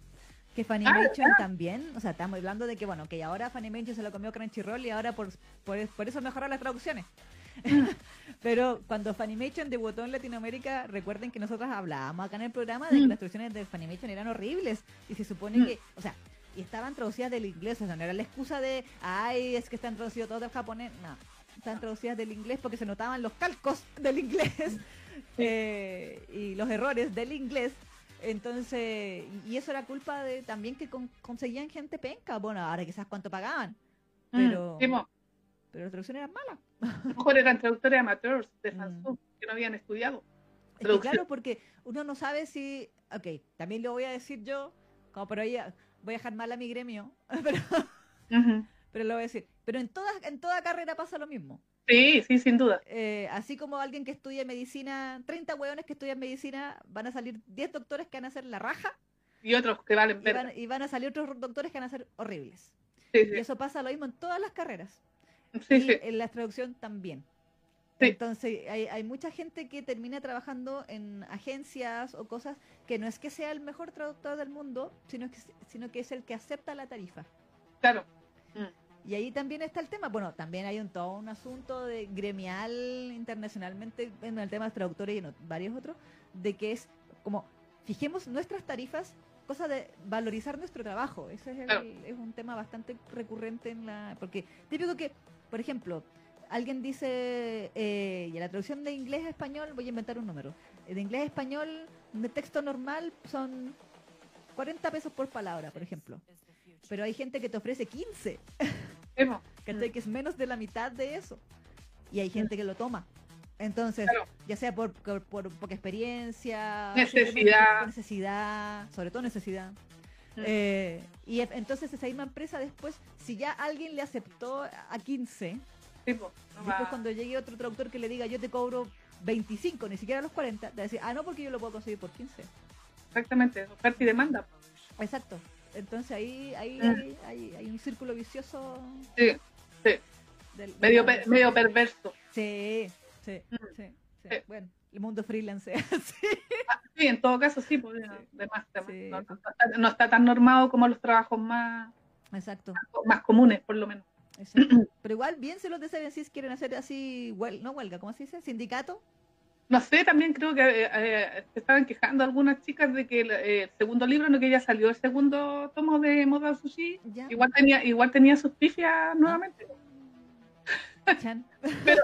que Funimation también, o sea, estamos hablando de que, bueno, que ahora Funimation se lo comió Crunchyroll y ahora por, por, por eso mejoraron las traducciones. Pero cuando Funimation debutó en Latinoamérica, recuerden que nosotros hablábamos acá en el programa de que Mm. las traducciones de Funimation eran horribles y se supone Mm. que, o sea, y estaban traducidas del inglés, o sea, no era la excusa de, ay, es que están traducidos todos del japonés, no, están traducidas del inglés porque se notaban los calcos del inglés eh, y los errores del inglés. Entonces, y eso era culpa de también que con- conseguían gente penca. Bueno, ahora quizás cuánto pagaban, pero, Mm, sí, mo. pero las traducciones eran malas. Mejor eran traductores amateurs de Mm. Samsung que no habían estudiado. Es que claro, porque uno no sabe si, ok, también lo voy a decir yo, como por ahí voy a dejar mal a mi gremio, pero, Ujú. pero lo voy a decir. Pero en toda, en toda carrera pasa lo mismo. Sí, sí, sin duda. Eh, así como alguien que estudia medicina, 30 hueones que estudian medicina, van a salir 10 doctores que van a hacer la raja Y otros que valen y van, y van a salir otros doctores que van a ser horribles. Sí, Y sí, eso pasa lo mismo en todas las carreras. sí, y sí. en la traducción también. Entonces, hay, hay mucha gente que termina trabajando en agencias o cosas que no es que sea el mejor traductor del mundo, sino que, sino que es el que acepta la tarifa. Claro. Mm. Y ahí también está el tema. Bueno, también hay un, todo un asunto de gremial internacionalmente en el tema de traductores y en varios otros, de que es como, fijemos nuestras tarifas, cosa de valorizar nuestro trabajo. Ese es, el- Claro. es un tema bastante recurrente en la... Porque típico que, por ejemplo, alguien dice, eh, y en la traducción de inglés a español, voy a inventar un número, de inglés a español, de texto normal son 40 pesos por palabra, por ejemplo. Pero hay gente que te ofrece 15. Sí, mo. ¿cachai? Que es menos de la mitad de eso. Y hay gente que lo toma. Entonces, Claro. ya sea por, por, por poca experiencia, Necesidad. por necesidad, sobre todo necesidad. Eh, y entonces esa misma empresa después, si ya alguien le aceptó a 15, Sí, po. No después va- cuando llegue otro traductor que le diga yo te cobro 25, ni siquiera los 40, te va a decir, ah, no, porque yo lo puedo conseguir por 15. Exactamente, oferta y demanda. Exacto. Entonces ahí, ahí, Mm. hay, hay- hay un círculo vicioso. Sí, sí. Del, Medio, medio perverso. Sí, sí, Mm. sí, sí. Bueno, el mundo freelance es así. Sí, en todo caso sí, pues, Sí. de más, de más. Sí, no, no está, no está tan normado como los trabajos más, Exacto, más comunes, por lo menos. exacto. Pero igual, bien si los de Seven Seas quieren hacer así, huel- no huelga, ¿cómo se dice? Sindicato. No sé, también creo que eh, eh, se estaban quejando algunas chicas de que el, eh, el segundo libro, no que ya salió el segundo tomo de Moda Sushi, Ya. igual tenía igual tenía sus pifias nuevamente. Chan. Pero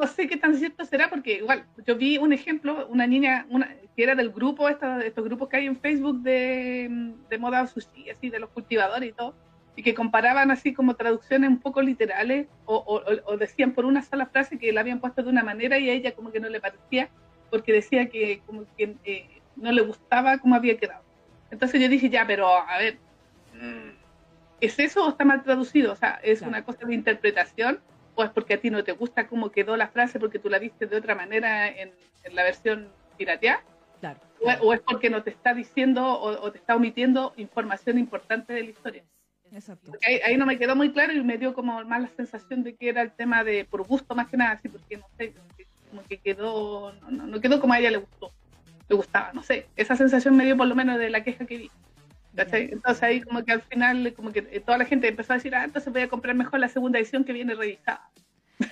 no sé qué tan cierto será, porque igual yo vi un ejemplo, una niña una, que era del grupo, esta- estos grupos que hay en Facebook de, de Moda Sushi, así de los cultivadores y todo, y que comparaban así como traducciones un poco literales o, o- o decían por una sola frase que la habían puesto de una manera y a ella como que no le parecía porque decía que como que eh, no le gustaba cómo había quedado. Entonces yo dije, ya, pero a ver, mm, ¿es eso o está mal traducido? O sea, ¿es Claro. una cosa de interpretación o es porque a ti no te gusta cómo quedó la frase porque tú la viste de otra manera en, en la versión pirateada? Claro. O, o es porque no te está diciendo o, o te está omitiendo información importante de la historia? Exacto. Porque ahí, ahí no me quedó muy claro y me dio como más la sensación de que era el tema de por gusto más que nada, así porque no sé, como que, quedó, no, no- no quedó como a ella le gustó, le gustaba, no sé, esa sensación me dio por lo menos de la queja que vi. Entonces ahí como que al final como que eh, toda la gente empezó a decir, ah, entonces voy a comprar mejor la segunda edición que viene revisada.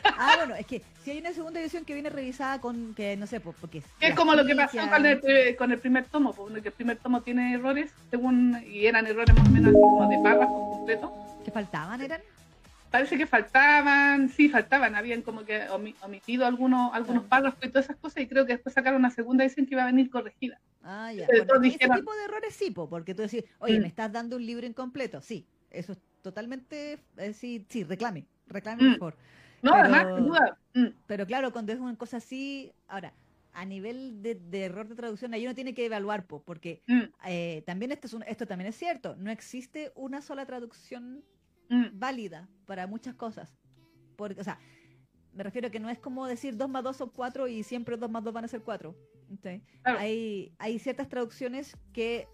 Ah, bueno, es que si hay una segunda edición que viene revisada con, que no sé, pues, porque... Que es como lo que pasó con el, eh, con el primer tomo, porque el primer tomo tiene errores, según, y eran errores más o menos como de párrafos completos. que faltaban, eran. parece que faltaban, sí, faltaban, habían como que omi- omitido algunos, algunos Ah. párrafos y todas esas cosas, y creo que después sacaron una segunda edición que iba a venir corregida. Ah, ya. Bueno, todos ese tipo de errores sí, po, porque tú decís, oye, Mm. me estás dando un libro incompleto. Sí, eso es totalmente, eh, sí, sí, reclame, reclame Mm. mejor. No, Pero- además, sin duda. mm, Pero claro, cuando es una cosa así, ahora, a nivel de, de error de traducción, ahí uno tiene que evaluar, po, porque mm, eh, también esto, es un- esto también es cierto, no existe una sola traducción mm, válida para muchas cosas. Porque, o sea, me refiero a que no es como decir 2 más 2 son 4 y siempre 2 más 2 van a ser 4. Claro. Hay, hay ciertas traducciones que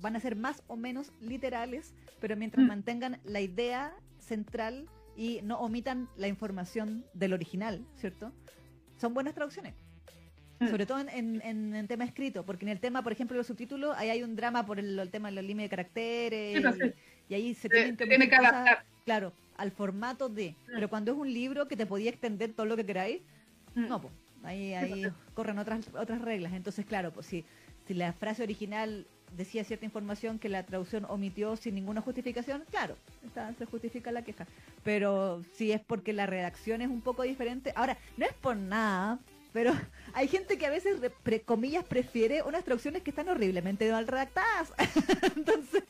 van a ser más o menos literales, pero mientras Mm. mantengan la idea central y no omitan la información del original, ¿cierto? Son buenas traducciones. Mm. Sobre todo en, en, en- tema escrito, porque en el tema, por ejemplo, los subtítulos, ahí hay un drama por el, el tema de los límites de caracteres Sí, no y, sé. y ahí se Se- tienen que tiene que adaptar. claro, al formato de. Mm. Pero cuando es un libro que te podía extender todo lo que queráis, Mm. no, pues ahí, ahí corren otras otras reglas. Entonces, claro, pues si, si la frase original decía cierta información que la traducción omitió sin ninguna justificación, claro, está- se justifica la queja. Pero si es porque la redacción es un poco diferente, ahora, no es por nada, pero hay gente que a veces, pre- comillas, prefiere unas traducciones que están horriblemente mal redactadas. Entonces,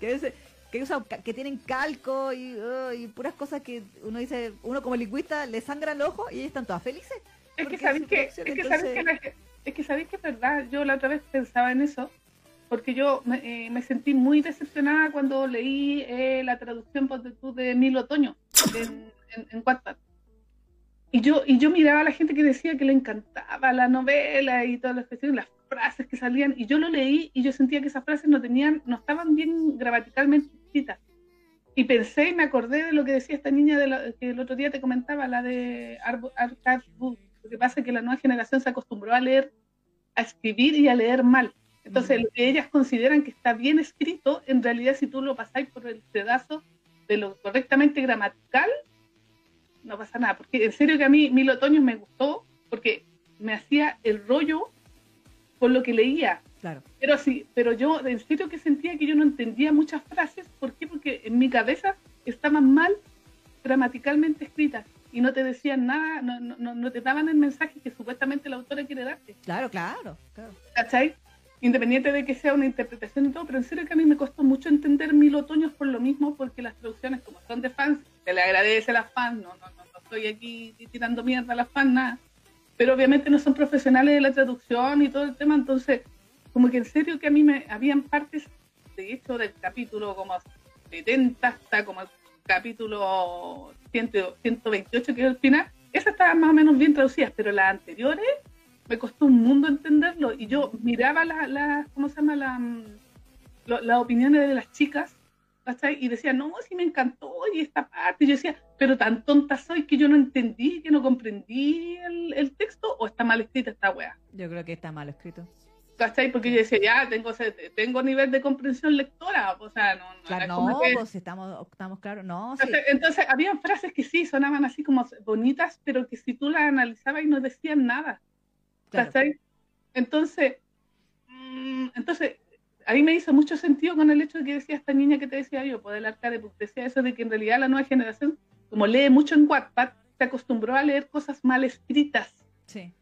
que a veces que usan que tienen calco y, uh, y puras cosas que uno dice, uno como lingüista le sangra el ojo y ellos están todas felices. Es que sabéis que, es que entonces- sabéis que, es que sabéis que es verdad. Yo la otra vez pensaba en eso, porque yo eh, me sentí muy decepcionada cuando leí eh, la traducción de Mil Otoño en, en, Wattpad. Y yo, y yo miraba a la gente que decía que le encantaba la novela y todas las cuestiones, las frases que salían, y yo lo leí y yo sentía que esas frases no tenían, no estaban bien gramaticalmente escritas. Y pensé y me acordé de lo que decía esta niña de la- que el otro día te comentaba, la de Ar- Arcade Book. Lo que pasa es que la nueva generación se acostumbró a leer, a escribir y a leer mal. Entonces, Mm. lo que ellas consideran que está bien escrito, en realidad, si tú lo pasáis por el pedazo de lo correctamente gramatical, no pasa nada. Porque en serio que a mí Mil Otoños me gustó, porque me hacía el rollo con lo que leía. Claro. Pero sí, pero yo en serio que sentía que yo no entendía muchas frases. ¿Por qué? Porque en mi cabeza estaban mal gramaticalmente escritas y no te decían nada, no, no- no, no te daban el mensaje que supuestamente la autora quiere darte. Claro, claro, claro. ¿Cachai? Independiente de que sea una interpretación y todo, pero en serio que a mí me costó mucho entender Mil Otoños por lo mismo, porque las traducciones, como son de fans, se le agradece a las fans, no, no, no, no estoy aquí tirando mierda a las fans, nada. Pero obviamente no son profesionales de la traducción y todo el tema, entonces, como que en serio que a mí me habían partes, de hecho, del capítulo como 70 hasta como el capítulo 100 128, que es el final, esas estaban más o menos bien traducidas, pero las anteriores me costó un mundo entenderlo y yo miraba las, la, ¿cómo se llama? La, mm, lo- las opiniones de las chicas ¿cachai? y decía, no, sí me encantó y esta parte, y yo decía, pero tan tonta soy que yo no entendí, que no comprendí el, el texto o está mal escrita esta wea. Yo creo que está mal escrito. ¿Cachai? Porque yo decía, ya, tengo, tengo nivel de comprensión lectora, o sea, no, no Claro, no, pues estamos, estamos claros, no, sí. entonces, entonces, habían frases que sí sonaban así como bonitas, pero que si tú las analizabas y no decían nada. Claro. ¿cachai? Entonces, mm, entonces, ahí me hizo mucho sentido con el hecho de que decía esta niña que te decía yo, pues del arcade, book, decía eso de que en realidad la nueva generación, como lee mucho en Wattpad, se acostumbró a leer cosas mal escritas. Sí.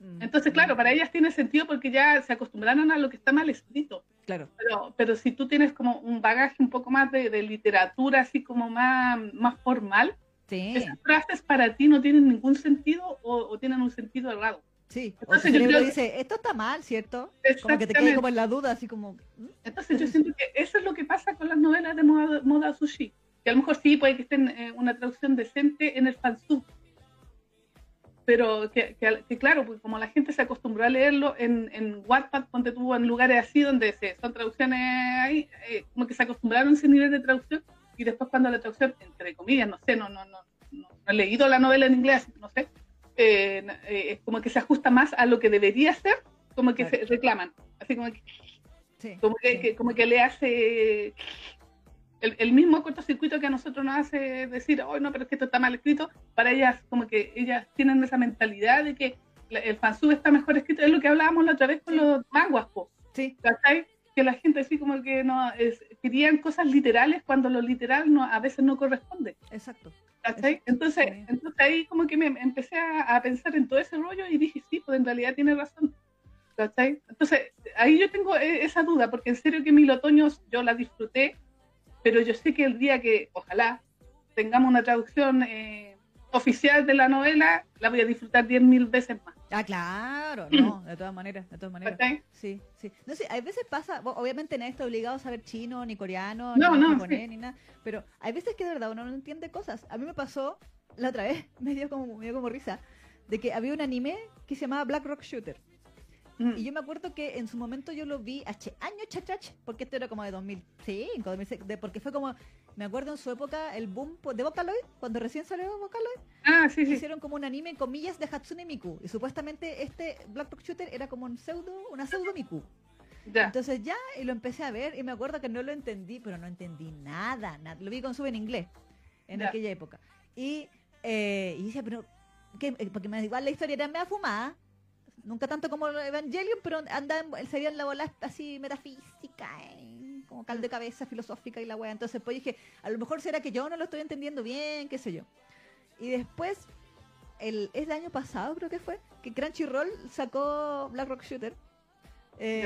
Mm, Entonces, claro, mm, para ellas tiene sentido porque ya se acostumbraron a lo que está mal escrito. Claro, Pero, pero si tú tienes como un bagaje un poco más de, de literatura, así como más, más formal, sí, esas frases para ti no tienen ningún sentido o, o tienen un sentido errado. Sí. O Entonces, cerebro dice, esto está mal, ¿cierto? Como que te Exactamente. como en la duda, así como... ¿mm? Entonces yo siento que eso es lo que pasa con las novelas de moda, moda sushi. Que a lo mejor sí puede que estén eh, una traducción decente en el fansub. Pero que, que- que claro, pues como la gente se acostumbró a leerlo en, en Wattpad, ponte tú en lugares así donde se, son traducciones ahí, eh, como que se acostumbraron a ese nivel de traducción y después cuando la traducción, entre comillas, no sé, no, no, no, no, no he leído la novela en inglés, no sé, eh, eh, como que se ajusta más a lo que debería ser, como que Claro. se reclaman. Así como que Sí. como que, sí. que- como que le hace el, el mismo cortocircuito que a nosotros nos hace decir, oh no, pero es que esto está mal escrito, para ellas como que ellas tienen esa mentalidad de que la- el fansub está mejor escrito, es lo que hablábamos la otra vez con Sí. los manguas. Que la gente así como que no es, querían cosas literales cuando lo literal no, a veces no corresponde. exacto. ¿Cachai? Entonces, entonces ahí como que me empecé a, a pensar en todo ese rollo y dije, sí, pues en realidad tiene razón. ¿cachai? Entonces, ahí yo tengo eh, esa duda, porque en serio que Mil Otoños yo la disfruté, pero yo sé que el día que, ojalá, tengamos una traducción eh, oficial de la novela, la voy a disfrutar diez mil veces más. Ah, claro, no, de todas maneras, de todas maneras. Sí, sí. No sé, hay veces pasa, obviamente nadie está obligado a saber chino, ni coreano, No, ni no, japonés, sí. ni nada, pero hay veces que de verdad uno no entiende cosas. A mí me pasó la otra vez, me dio como, me dio como risa, de que había un anime que se llamaba Black Rock Shooter. Mm. Y yo me acuerdo que en su momento yo lo vi hace años, chachach, porque esto era como de 2005, 2006, de- porque fue como, me acuerdo en su época el boom de Vocaloid, cuando recién salió Vocaloid, Ah, sí, sí. hicieron como un anime comillas de Hatsune Miku. Y supuestamente este Black Rock Shooter era como un pseudo, una pseudo Miku. Ya. Entonces ya, y lo empecé a ver, y me acuerdo que no lo entendí, pero no entendí nada, nada. Lo vi con sub en inglés, en Ya. aquella época. Y, eh, y decía, pero, ¿qué? Eh, porque me, igual la historia era media fumada, nunca tanto como Evangelion, pero anda en, sería en la bola así metafísica, eh, como cal de cabeza filosófica y la wea. Entonces pues dije, a lo mejor será que yo no lo estoy entendiendo bien, qué sé yo. Y después, el, es el año pasado creo que fue, que Crunchyroll sacó Black Rock Shooter. Eh,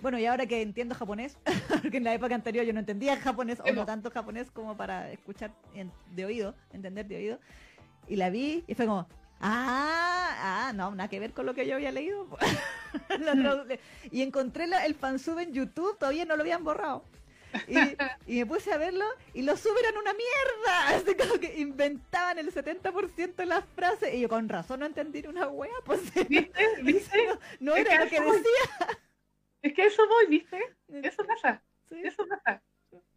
bueno, y ahora que entiendo japonés, porque en la época anterior yo no entendía japonés, o no tanto japonés como para escuchar en- de oído, entender de oído. Y la vi y fue como, ah, ah, no, nada que ver con lo que yo había leído. po". La Mm. y encontré la- el fansub en YouTube, todavía no lo habían borrado. Y, y me puse a verlo y los sub eran una mierda. Así como que inventaban el 70% de las frases. Y yo con razón no entendí una wea. Pues ¿Viste? ¿Viste? no era lo que voy. decía. Es que eso voy, ¿viste? Eso pasa. Sí. Eso pasa.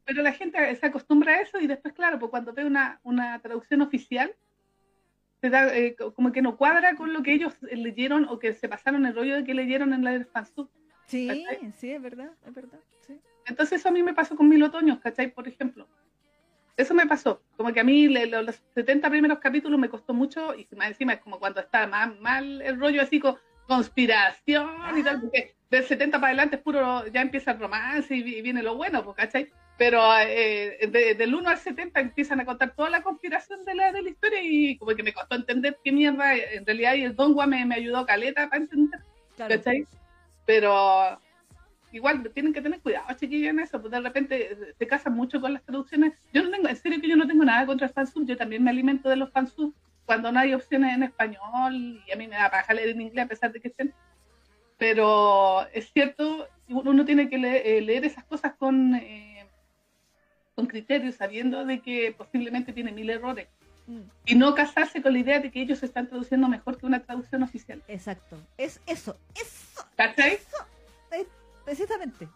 Pero la gente se acostumbra a eso y después, claro, pues cuando ve una, una traducción oficial, se da, eh, co- como que no cuadra con lo que ellos eh, leyeron o que se pasaron el rollo de que leyeron en la del fansub. Sí, ¿Cachai? sí, es verdad, es verdad. Sí. Entonces eso a mí me pasó con Mil Otoños, ¿cachai? Por ejemplo. Eso me pasó. Como que a mí le- lo- los 70 primeros capítulos me costó mucho y más encima es como cuando está más mal el rollo así con conspiración y tal, porque del 70 para adelante es puro, ya empieza el romance y, y viene lo bueno, pues, ¿cachai? Pero eh, de- del 1 al 70 empiezan a contar toda la conspiración de la, de la historia y como que me costó entender qué mierda, en realidad y el Dongua me, me ayudó caleta para entender. Claro. ¿cachai? Pero igual tienen que tener cuidado, chiquillos, en eso, porque de repente se casan mucho con las traducciones. Yo no tengo, en serio que yo no tengo nada contra el fansub, yo también me alimento de los fansub cuando no hay opciones en español y a mí me da paja leer en inglés a pesar de que estén. Pero es cierto, uno tiene que le- eh, leer esas cosas con, eh, con criterio, sabiendo de que posiblemente tiene mil errores. Mm, Y no casarse con la idea de que ellos están traduciendo mejor que una traducción oficial. exacto. Es eso, eso, ¿Cachai? precisamente.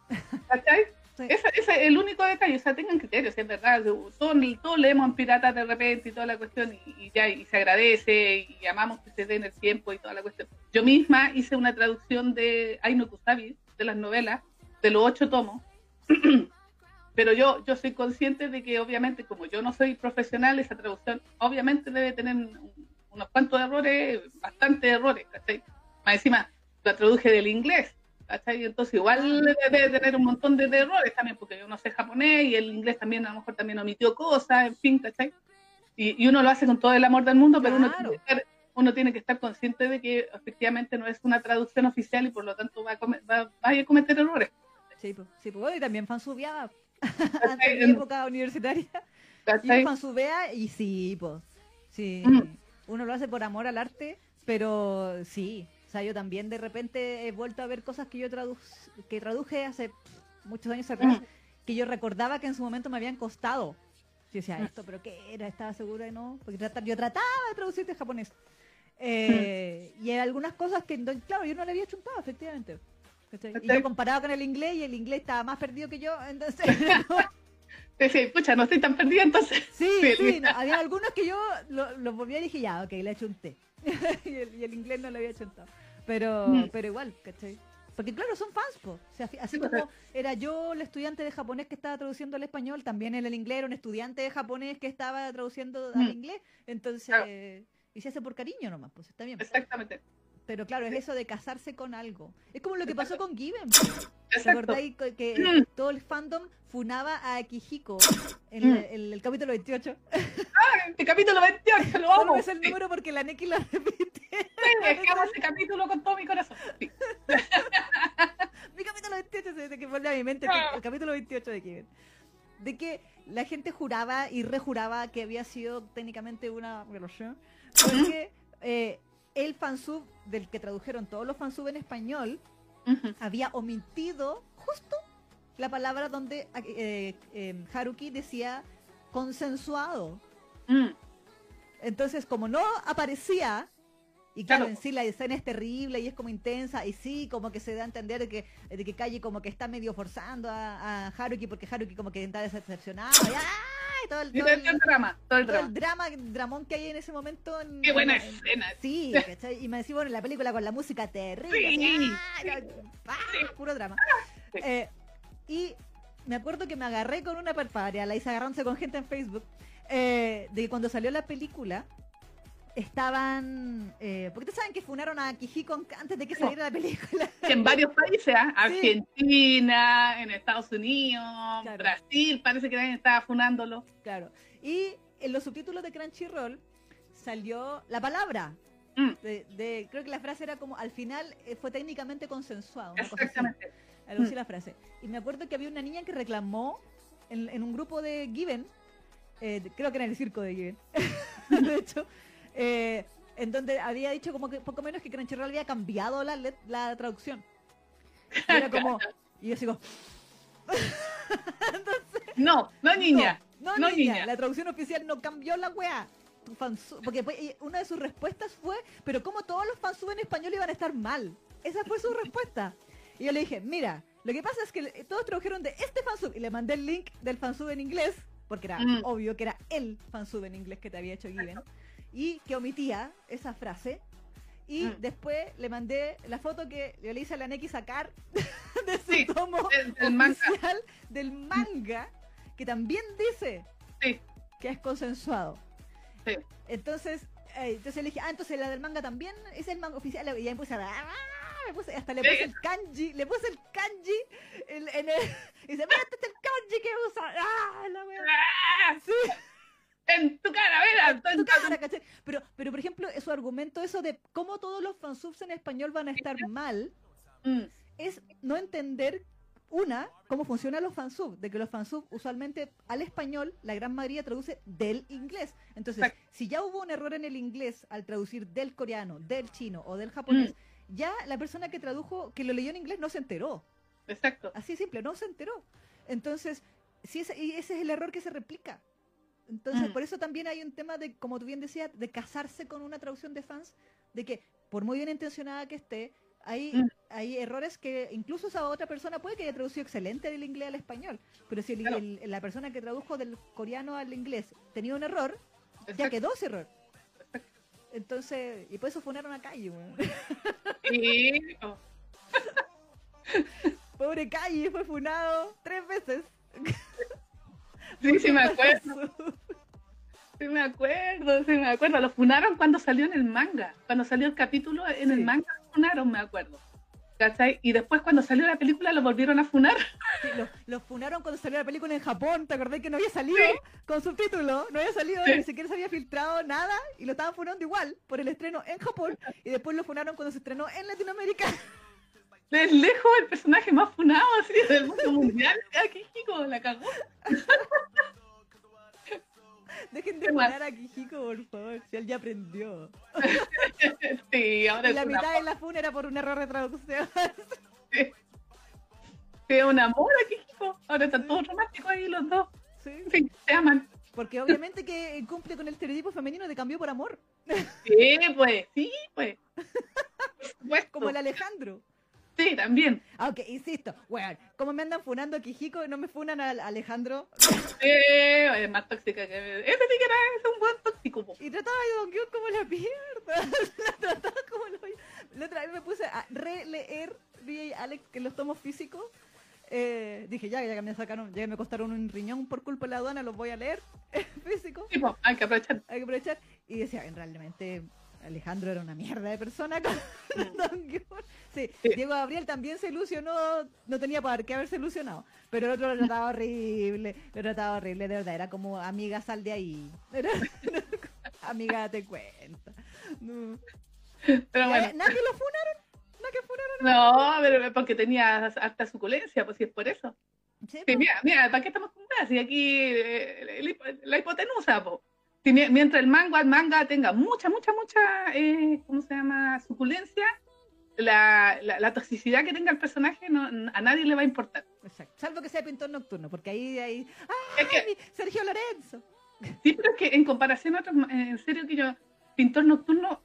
¿Cachai? Sí. Ese, ese es el único detalle, o sea, tengan criterios, es verdad, todos, todos leemos en piratas de repente y toda la cuestión y, y ya, y se agradece y amamos que se den el tiempo y toda la cuestión. Yo misma hice una traducción de Aino Kusabi, de las novelas, de los ocho tomos, pero yo, yo soy consciente de que obviamente como yo no soy profesional, esa traducción obviamente debe tener un- unos cuantos errores, bastantes errores, ¿cachai? Más encima, la traduje del inglés, ¿cachai? Entonces igual debe tener un montón de, errores también, porque yo no sé japonés y el inglés también a lo mejor también omitió cosas, en fin, ¿cachai? Y, y uno lo hace con todo el amor del mundo, pero uno, Claro. tiene que estar, uno tiene que estar consciente de que efectivamente no es una traducción oficial y por lo tanto va a, come- va, va a cometer errores. Sí, pues, sí, pues, y también fansubeaba ¿cachai? antes de mi época universitaria. Y ¿cachai? fansubea y sí, pues, sí. Mm. Uno lo hace por amor al arte, pero sí. O sea, yo también de repente he vuelto a ver cosas que yo tradu que traduje hace muchos años atrás, Mm. que yo recordaba que en su momento me habían costado. Yo decía, Mm. esto, pero ¿qué era? Estaba segura de no, porque trata- yo trataba de traducir de japonés. Eh, Y hay algunas cosas que, claro, yo no le había chuntado, efectivamente. ¿Cachai? Y yo comparaba con el inglés y el inglés estaba más perdido que yo, entonces... Sí, pucha, no estoy tan perdida entonces. Sí, Sí. sí, no, había algunos que yo los lo volví y dije, ya, ok, le chunté. y, el, y el inglés no le había chuntado. Pero, Mm. pero igual, ¿cachai? Porque claro, son fans, po. O sea, así Sí, pues, como era yo el estudiante de japonés que estaba traduciendo al español, también el, el inglés era un estudiante de japonés que estaba traduciendo al Mm. inglés. Entonces, Claro. y se hace por cariño nomás, pues está bien. Exactamente. Pero claro, es eso de casarse con algo. Es como lo que pasó con Given. ¿Te Exacto. acordáis que, Mm. todo el fandom funaba a Akihiko en Mm. el, el- el capítulo 28? Este capítulo 28, lo amo. es el Sí, número porque la Neki lo repite. es que amo ese capítulo con todo mi corazón. Sí. Mi capítulo 28 se que vuelve a mi mente el, el capítulo 28 de Kiven. De que la gente juraba y rejuraba que había sido técnicamente una violación. Porque eh, el fansub del que tradujeron todos los fansub en español había omitido justo la palabra donde eh, eh, Haruki decía consensuado. Mm. Entonces, como no aparecía, Y claro, Claro. en sí la escena es terrible y es como intensa, y sí, como que se da a entender de que, de que Kaji como que está medio forzando a, a Haruki, porque Haruki como que está decepcionado, ¡ay! Todo el, Y todo todo el- el drama, todo el todo drama. el drama, dramón que hay en ese momento. En, Qué buena en- en- escena. Sí, ¿cachai? y me decía, bueno, la película con la música terrible. Sí, así, ¡ah! ¡ah! sí. Puro drama. Sí. Eh, y me acuerdo que me agarré con una parparia, la hice agarrándose con gente en Facebook, eh, de que cuando salió la película estaban... Eh, porque ustedes saben que funaron a Kijiko antes de que saliera la película. En varios países, ¿ah? Argentina, en Estados Unidos, Claro. Brasil, parece que también estaba funándolo. claro. Y en los subtítulos de Crunchyroll salió la palabra. Mm. De, de- creo que la frase era como, al final eh, fue técnicamente consensuado. Exactamente. algo así Mm. la frase. Y me acuerdo que había una niña que reclamó en, en un grupo de Given, eh, creo que era en el circo de Given, de hecho, eh, en donde había dicho como que poco menos que Crunchyroll había cambiado la, la traducción. Y era como, y yo sigo, No, no niña. no, no, niña, niña. la traducción oficial no cambió la weá. Porque una de sus respuestas fue, pero como todos los fansub en español iban a estar mal. Esa fue su respuesta. Y yo le dije, mira, lo que pasa es que todos tradujeron de este fansub y le mandé el link del fansub en inglés, porque era Mm. obvio que era el fansub en inglés que te había hecho Given, y que omitía esa frase. Y Mm. después le mandé la foto que yo le hice a la Neki sacar de su Sí, tomo del- del manga. oficial del manga, que también dice Sí, que es consensuado. sí. Entonces, eh, entonces le dije, ah, entonces la del manga también es el manga oficial. Y ahí me puse a ¡ah! me puse- hasta le puse el kanji, le puse el kanji en, en el, y dice, mira, este es el kanji que usa. ¡Ah! La wea. ¡Ah! Sí, En tu cara, mira. tu cara, ¿cachai? Pero, pero, por ejemplo, su argumento, eso de cómo todos los fansubs en español van a estar mal, Mm, es no entender una cómo funcionan los fansubs, de que los fansubs usualmente al español la gran mayoría traduce del inglés. Entonces, Exacto. si ya hubo un error en el inglés al traducir del coreano, del chino o del japonés, Mm. ya la persona que tradujo, que lo leyó en inglés no se enteró. Exacto. Así simple, no se enteró. Entonces, si ese, y ese es el error que se replica. Entonces, Mm. por eso también hay un tema de, como tú bien decías, de casarse con una traducción de fans, de que por muy bien intencionada que esté, hay, Mm. hay errores que incluso esa otra persona puede que haya traducido excelente del inglés al español, pero si el- Claro. el- la persona que tradujo del coreano al inglés tenía un error, ya quedó ese error. Entonces, y por eso funaron a Calle. Sí, Pobre Calle, fue funado tres veces. sí, sí me acuerdo. Sí me acuerdo, sí me acuerdo. Lo funaron cuando salió en el manga. Cuando salió el capítulo en Sí. el manga, lo funaron, me acuerdo. ¿Cachai? Y después cuando salió la película lo volvieron a funar. Sí, los, los funaron cuando salió la película en Japón, ¿te acordás que no había salido Sí. con subtítulos? No había salido, Sí. ni siquiera se había filtrado nada y lo estaban funando igual por el estreno en Japón y después lo funaron cuando se estrenó en Latinoamérica. De lejos el personaje más funado así del mundo mundial. Qué chico, la cagó. Dejen de funar a Kijiko, por favor, si él ya aprendió. Sí, ahora Y la mitad de la funa era por un error de traducción. Es un amor aquí, chico. Ahora están todos románticos ahí los dos. Sí, Sí, se aman. porque obviamente que cumple con el estereotipo femenino de cambio por amor, Sí, pues, sí, pues. Como el Alejandro. Sí, también. Aunque, insisto, bueno, como me andan funando a Kijiko y no me funan al Alejandro, Eh, es más tóxica que. Ese sí que era es un buen tóxico. po. Y trataba de Don Quixote como la mierda. la trataba como lo... La otra vez me puse a releer DJ Alex que los tomos físicos. Eh, dije, ya, ya que me sacaron, ya que me costaron un riñón por culpa de la aduana, los voy a leer físicos. Sí, po, hay que aprovechar. Hay que aprovechar. Y decía, en realmente Alejandro era una mierda de persona con Don. Sí, Sí. Diego Gabriel también se ilusionó, no tenía por qué haberse ilusionado. Pero el otro lo trataba horrible, lo trataba horrible, de verdad, era como amiga, sal de ahí. Era- amiga, te cuenta. No. Pero Y, bueno. ¿Nada que lo funaron? ¿Nada que funaron? No, pero porque tenía harta suculencia, pues si es por eso. Sí, Sí, mira, mira, ¿para qué estamos con weas? Si aquí eh, la hipotenusa, po. Mientras el manga, el manga tenga mucha, mucha, mucha, eh, ¿cómo se llama? Suculencia, la, la, la toxicidad que tenga el personaje no, a nadie le va a importar. Exacto. Salvo que sea pintor nocturno, porque ahí, ahí. ¡Ay, Es que- mi Sergio Lorenzo! Sí, pero es que en comparación a otros, ma- en serio que yo, pintor nocturno,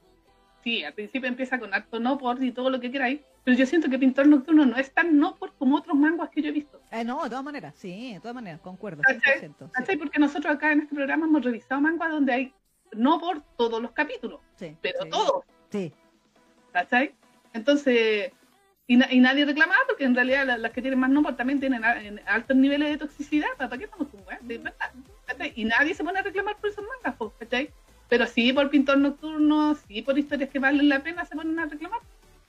sí, al principio empieza con harto no por y todo lo que queráis, pero yo siento que Pintor Nocturno no es tan no por como otros manguas que yo he visto. Eh, no, de todas maneras, sí, de todas maneras, concuerdo, ¿Cachai? 100%. ¿Cachai? Sí, Porque nosotros acá en este programa hemos revisado manguas donde hay no por todos los capítulos, sí, pero sí. todos, Sí, ¿cachai? Entonces, y, na- y nadie reclamaba porque en realidad la- las que tienen más no por también tienen altos niveles de toxicidad, ¿para qué estamos con? De verdad, ¿cachai? Y nadie se pone a reclamar por esos mangas, ¿cachai? Pero sí por Pintor Nocturno, sí por historias que valen la pena se ponen a reclamar.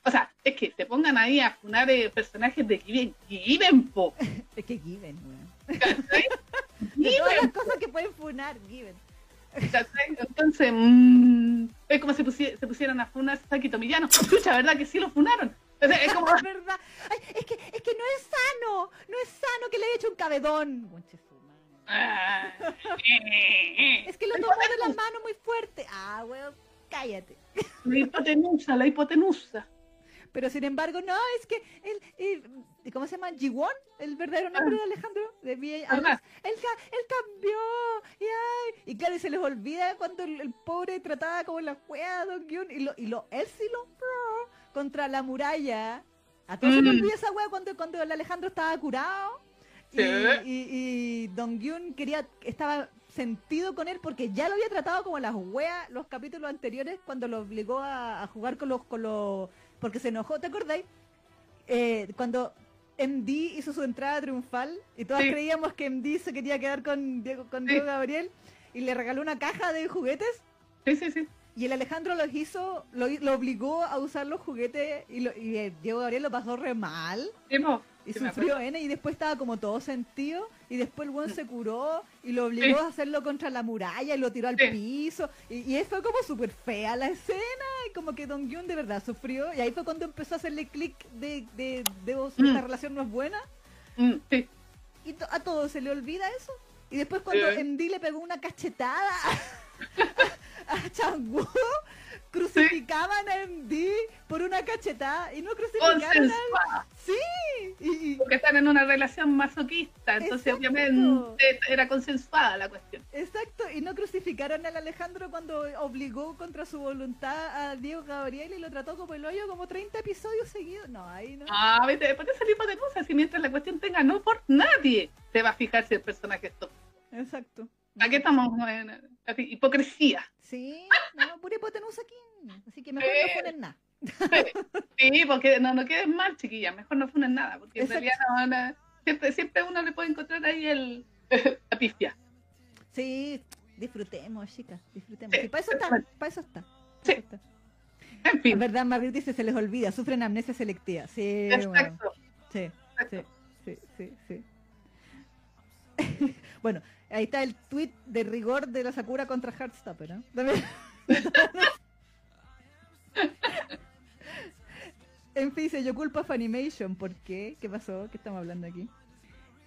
O sea, es que te pongan ahí a funar eh, personajes de Given, Given, po, es que Given, weón. De todas las Given, cosas que pueden funar, Given. Entonces, mm, es como si pusi- se pusieran a funar a Saki Tomillano. Escucha, ¿verdad que sí lo funaron? Entonces, es como, verdad. Ay, es que, es que no es sano, no es sano que le haya hecho un cabedón. Es que lo tomó de la mano muy fuerte. Ah, weón, cállate. La hipotenusa, la hipotenusa. Pero sin embargo, no, es que el, el- ¿cómo se llama? Jiwon, el verdadero nombre de Alejandro, de. Adams, él, ca- él cambió, y ay, y claro, y se les olvida cuando el, el pobre trataba como la wea a Don Gyun, y lo, y lo, él sí lo pro contra la muralla. A todos se les Mm. olvida esa wea cuando, cuando el Alejandro estaba curado, y, Sí. y, y Don Gyun quería, estaba sentido con él porque ya lo había tratado como las weas los capítulos anteriores cuando lo obligó a, a jugar con los, con los porque se enojó, ¿te acordáis? Eh, cuando MD hizo su entrada triunfal y todas Sí. creíamos que MD se quería quedar con Diego, con Sí. Diego Gabriel y le regaló una caja de juguetes Sí, sí, sí. y el Alejandro los hizo, lo, lo obligó a usar los juguetes y, lo- y el Diego Gabriel lo pasó re mal Sí. Y Sí, sufrió N y después estaba como todo sentido y después el buen se curó y lo obligó Sí. a hacerlo contra la muralla y lo tiró al Sí. piso y, y fue como súper fea la escena y como que Don Gyun de verdad sufrió y ahí fue cuando empezó a hacerle clic de, de, de vos, Mm. esta relación no es buena Mm, sí. y to- a todos se le olvida eso y después cuando. MD le pegó una cachetada a Changu crucificaban a MD por una cachetada y no crucificaron a. Sí, y, y- Porque están en una relación masoquista, entonces Exacto. obviamente era consensuada la cuestión. exacto, y no crucificaron al Alejandro cuando obligó contra su voluntad a Diego Gabriel y lo trató como el hoyo como 30 episodios seguidos. No, ahí no. Ah, vete, ¿por qué ese tipo de cosas? Si mientras la cuestión tenga no por nadie, te va a fijar si el personaje es tóxico. Exacto. Aquí estamos en así, hipocresía. Sí, no, pura hipotenusa aquí. Así que mejor Eh. no ponen nada. Sí, porque no, no queden mal, chiquillas, mejor no funen nada, porque en Exacto. realidad no van a- siempre, siempre uno le puede encontrar ahí el, la pifia. Sí, disfrutemos, chicas, disfrutemos. Sí, para eso está, para eso está. pa' Sí. eso está. En En verdad, Margaret dice, se les olvida, sufren amnesia selectiva. Sí, bueno. exacto. Sí, sí, Exacto. sí, sí, sí. bueno, ahí está el tweet de rigor de la Sakura contra Heartstopper, ¿no? También- en fin, dice, yo culpo a Funimation. ¿Por qué? ¿Qué pasó? ¿Qué estamos hablando aquí?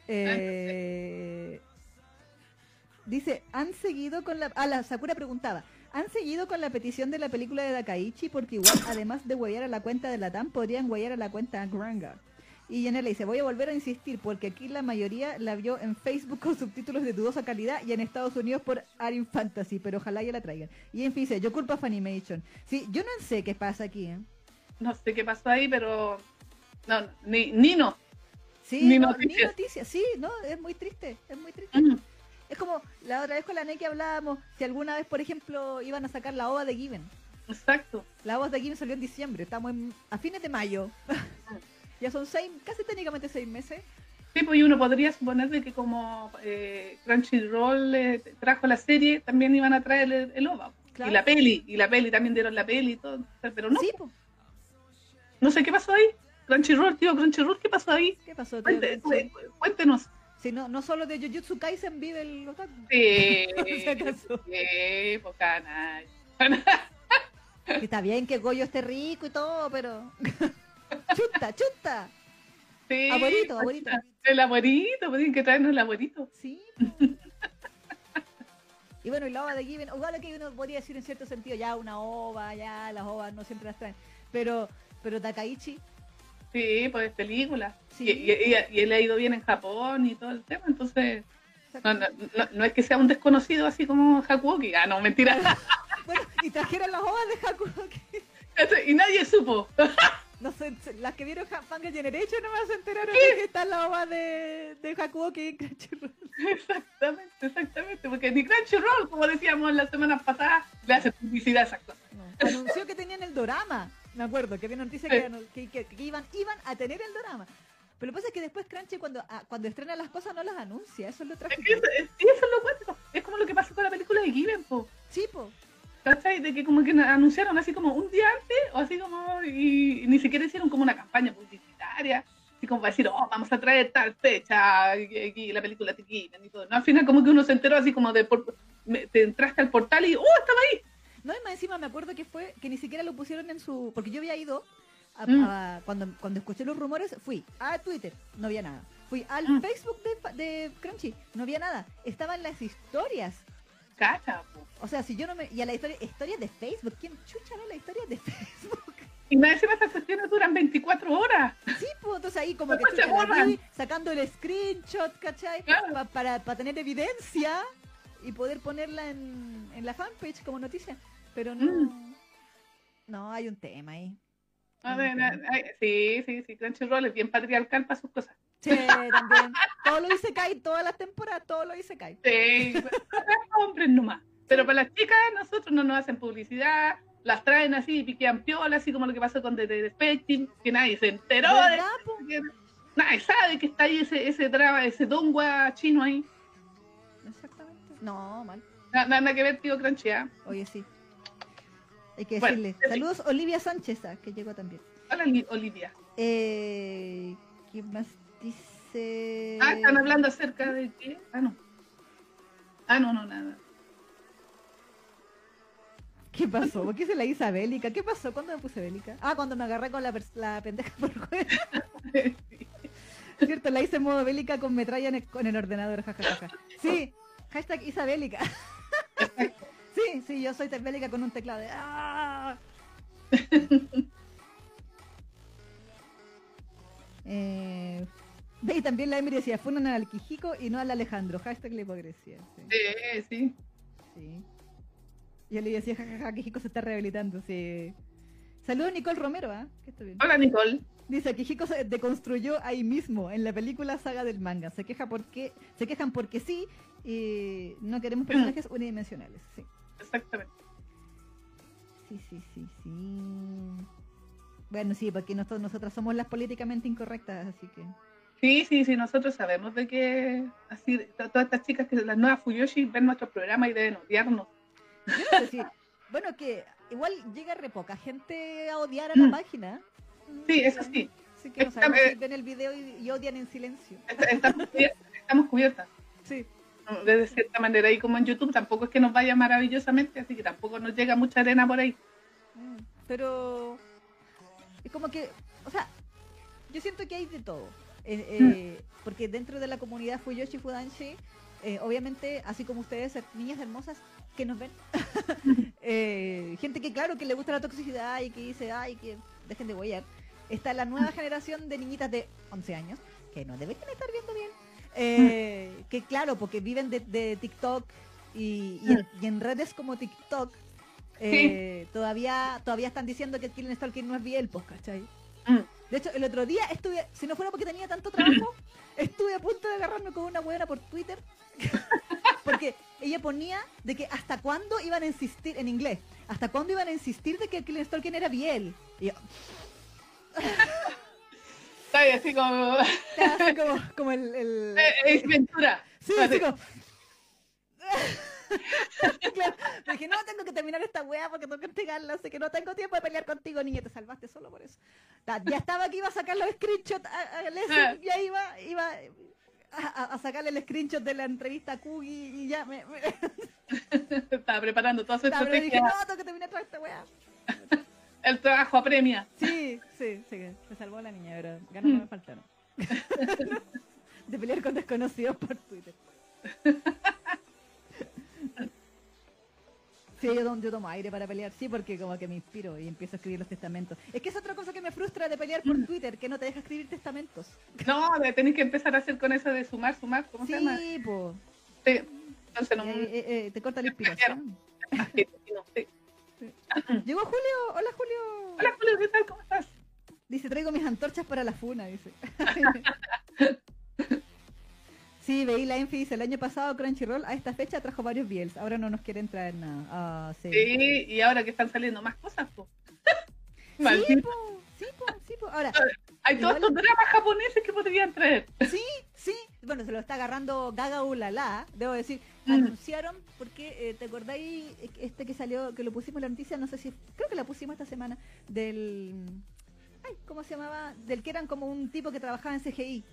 Eh, dice, han seguido con la... Ah, la Sakura preguntaba. ¿Han seguido con la petición de la película de Dakaichi? Porque igual, además de huellar a la cuenta de la TAM, podrían huellar a la cuenta Granga. Y Jenner le dice, voy a volver a insistir porque aquí la mayoría la vio en Facebook con subtítulos de dudosa calidad y en Estados Unidos por Arin Fantasy, pero ojalá ya la traigan. Y en fin, dice, yo culpo a Funimation. Sí, yo no sé qué pasa aquí, ¿eh? No sé qué pasó ahí, pero no, ni, ni no. Sí, Ni no, noticias. ni noticias, sí, no, es muy triste, es muy triste. Mm, Es como la otra vez con la Neki hablábamos, si alguna vez, por ejemplo, iban a sacar la OVA de Given. Exacto. La OVA de Given salió en diciembre, estamos en- a fines de mayo. ya son seis, casi técnicamente seis meses. Sí, pues y uno podría suponer de que como eh, Crunchyroll eh, trajo la serie, también iban a traer el, el OVA. Claro. Y la peli, y la peli también dieron la peli y todo. pero no, Sí, po. no sé qué pasó ahí. Crunchyroll, tío, Crunchyroll, ¿qué pasó ahí? ¿qué pasó? tío? Cuente- Sí. cu- Cuéntenos. Si no, no solo de Jujutsu Kaisen vive el otaku. Sí, sí, pues, canalla. Que está bien que Goyo esté rico y todo, pero... chuta, chuta. Sí, Abuelito, abuelito. El abuelito, pues tienen que traernos el abuelito. Sí. y bueno, y la ova de Given, igual que uno podría decir en cierto sentido, ya una ova, ya las ovas no siempre las traen. Pero, pero Takaichi, Sí, pues es película. Sí. Y, y, y- y él ha ido bien en Japón y todo el tema, entonces no, no, no, no es que sea un desconocido así como Hakuoki. Ah, no, mentira. bueno, y trajeron las ovas de Hakuoki. Y nadie supo. No sé, las que vieron Fanga Generation no más se enteraron de que está la ova de, de Hakuoki en Crunchyroll. Exactamente, exactamente, porque ni Crunchyroll, como decíamos la semana pasada, le hace publicidad a esas cosas. No. Anunció que tenían el dorama, me acuerdo, que había noticia que, que, que, que, iban, iban a tener el dorama. Pero lo que pasa es que después Crunchy cuando, ah, cuando estrena las cosas no las anuncia, eso es lo trágico. Es, que eso, es lo bueno, es como lo que pasó con la película de Given, po. Sí, po. ¿Cachai? De que como que anunciaron así como un día antes, o así como, y, y ni siquiera hicieron como una campaña publicitaria, así como para decir, oh, vamos a traer tal fecha, y, la película Given y todo. No, al final como que uno se enteró así como de, por, me, te entraste al portal y, oh, estaba ahí. No, y más encima me acuerdo que fue, que ni siquiera lo pusieron en su, porque yo había ido a, mm. a, cuando, cuando escuché los rumores, fui a Twitter, no había nada. Fui al mm. Facebook de, de, Crunchy, no había nada. Estaban las historias. Cacha, O sea, si yo no me. Y a la historia, historias de Facebook, ¿quién chucha ve la historia de Facebook? Y me decía estas cuestiones duran 24 horas. Sí, pues entonces ahí como que chucha, vi, sacando el screenshot, ¿cachai? Claro. Pa, para, para tener evidencia y poder ponerla en, en la fanpage como noticia. Pero no. Mm. No, hay un tema ahí. A ver, sí, sí, sí, Crunchyroll es bien patriarcal para sus cosas. Sí, también. todo lo hice cae, todas las temporadas, todo lo hice cae. Sí, hombres nomás. Pero para las chicas, nosotros no nos hacen publicidad, las traen así, piquean piola, así como lo que pasó con The Despecting, que nadie se enteró. De, nadie sabe que está ahí ese, ese drama, ese dongua chino ahí. Exactamente. No, mal. Nada, nada que ver, tío Crunchy, ¿eh? Oye, sí. Hay que decirle. Bueno, Saludos, Olivia Sánchez, ah, que llegó también. Hola, Olivia. Eh, ¿Quién más dice? Ah, están hablando acerca de qué. Ah, no. Ah, no, no, nada. ¿Qué pasó? ¿Por qué se la hizo bélica? ¿Qué pasó? ¿Cuándo me puse bélica? Ah, cuando me agarré con la, la pendeja por juego. sí. Cierto, la hice en modo bélica con metralla en el, con el ordenador, jajajaja. Sí, hashtag Isabélica. Sí, sí, yo soy bélica con un teclado de ¡Ah! eh, y también la Emily decía, fueron al Quijico y no al Alejandro. Hashtag la hipocresía. Sí, sí. Sí. Y él le decía, jajaja, Quijico se está rehabilitando. Sí. Saludos Nicole Romero, ¿ah? ¿eh? Hola Nicole. Dice, Quijico se deconstruyó ahí mismo en la película saga del manga. Se queja porque, se quejan porque sí y no queremos personajes unidimensionales. Sí. Exactamente. Sí, sí, sí, sí. Bueno, sí, porque nosotros, nosotras somos las políticamente incorrectas, así que... Sí, sí, sí, nosotros sabemos de que así todas estas chicas que las nuevas Fuyoshi ven nuestro programa y deben odiarnos. bueno, que igual llega re poca gente a odiar a la mm. página. Sí, eso sí. Así que no sabemos si ven el video y, y odian en silencio. Estamos cubiertas. Estamos cubiertas. Sí de cierta manera. Y como en YouTube tampoco es que nos vaya maravillosamente, así que tampoco nos llega mucha arena por ahí. Mm, pero es como que, o sea, yo siento que hay de todo. Eh, eh, mm. Porque dentro de la comunidad Fuyoshi Fudanshi, eh, obviamente, así como ustedes, niñas hermosas que nos ven, eh, gente que claro que le gusta la toxicidad y que dice, ay, que dejen de huellar. Está la nueva generación de niñitas de 11 años que no deberían estar viendo bien eh, que claro, porque viven de, de TikTok y, y, en, y, en, redes como TikTok eh, sí. todavía todavía están diciendo que Killing Stalking no es bien, pues, ¿cachai? Mm. De hecho, el otro día estuve, si no fuera porque tenía tanto trabajo, estuve a punto de agarrarme con una buena por Twitter. porque ella ponía de que hasta cuándo iban a insistir, en inglés, hasta cuándo iban a insistir de que Killing Stalking era bien. Y yo, Está ahí, así como. Así como, como el. el... Es Ventura. Sí, así como. claro, dije, no, tengo que terminar esta weá porque tengo que entregarla, así que no tengo tiempo de pelear contigo, niña, te salvaste solo por eso. Ya estaba que iba a sacar los screenshots a, a ah. y ahí iba, iba a, a, sacarle el screenshot de la entrevista a Kugi y ya me... me... Estaba preparando toda su Estaba, estrategia. Dije, no, tengo que terminar toda esta weá el trabajo apremia. Sí, sí, sí, me salvó la niña, pero ganas no me faltaron. de pelear con desconocidos por Twitter. Sí, yo, yo, tomo aire para pelear, sí, porque como que me inspiro y empiezo a escribir los testamentos. Es que es otra cosa que me frustra de pelear por Twitter, que no te deja escribir testamentos. No, tenés que empezar a hacer con eso de sumar, sumar, ¿cómo sí, se llama? Sí, po. Sí, entonces no... Eh, eh, eh, te corta la inspiración. Sí. Llegó Julio. Hola, Julio. Hola Julio, ¿qué tal? ¿Cómo estás? Dice, traigo mis antorchas para la funa, dice. sí, veí la Enfi, dice, el año pasado Crunchyroll a esta fecha trajo varios BLs, ahora no nos quieren traer nada. Ah, sí. Sí, y ahora que están saliendo más cosas, pues. Sí, po, sí, po, sí, po. Ahora, Hay todos estos dramas japoneses que podrían traer. sí, sí. Bueno, se lo está agarrando Gaga Ulala, debo decir. Mm. Anunciaron, porque, eh, ¿te acordáis este que salió, que lo pusimos en la noticia? No sé si, creo que la pusimos esta semana, del... Ay, ¿cómo se llamaba? Del que eran como un tipo que trabajaba en CGI.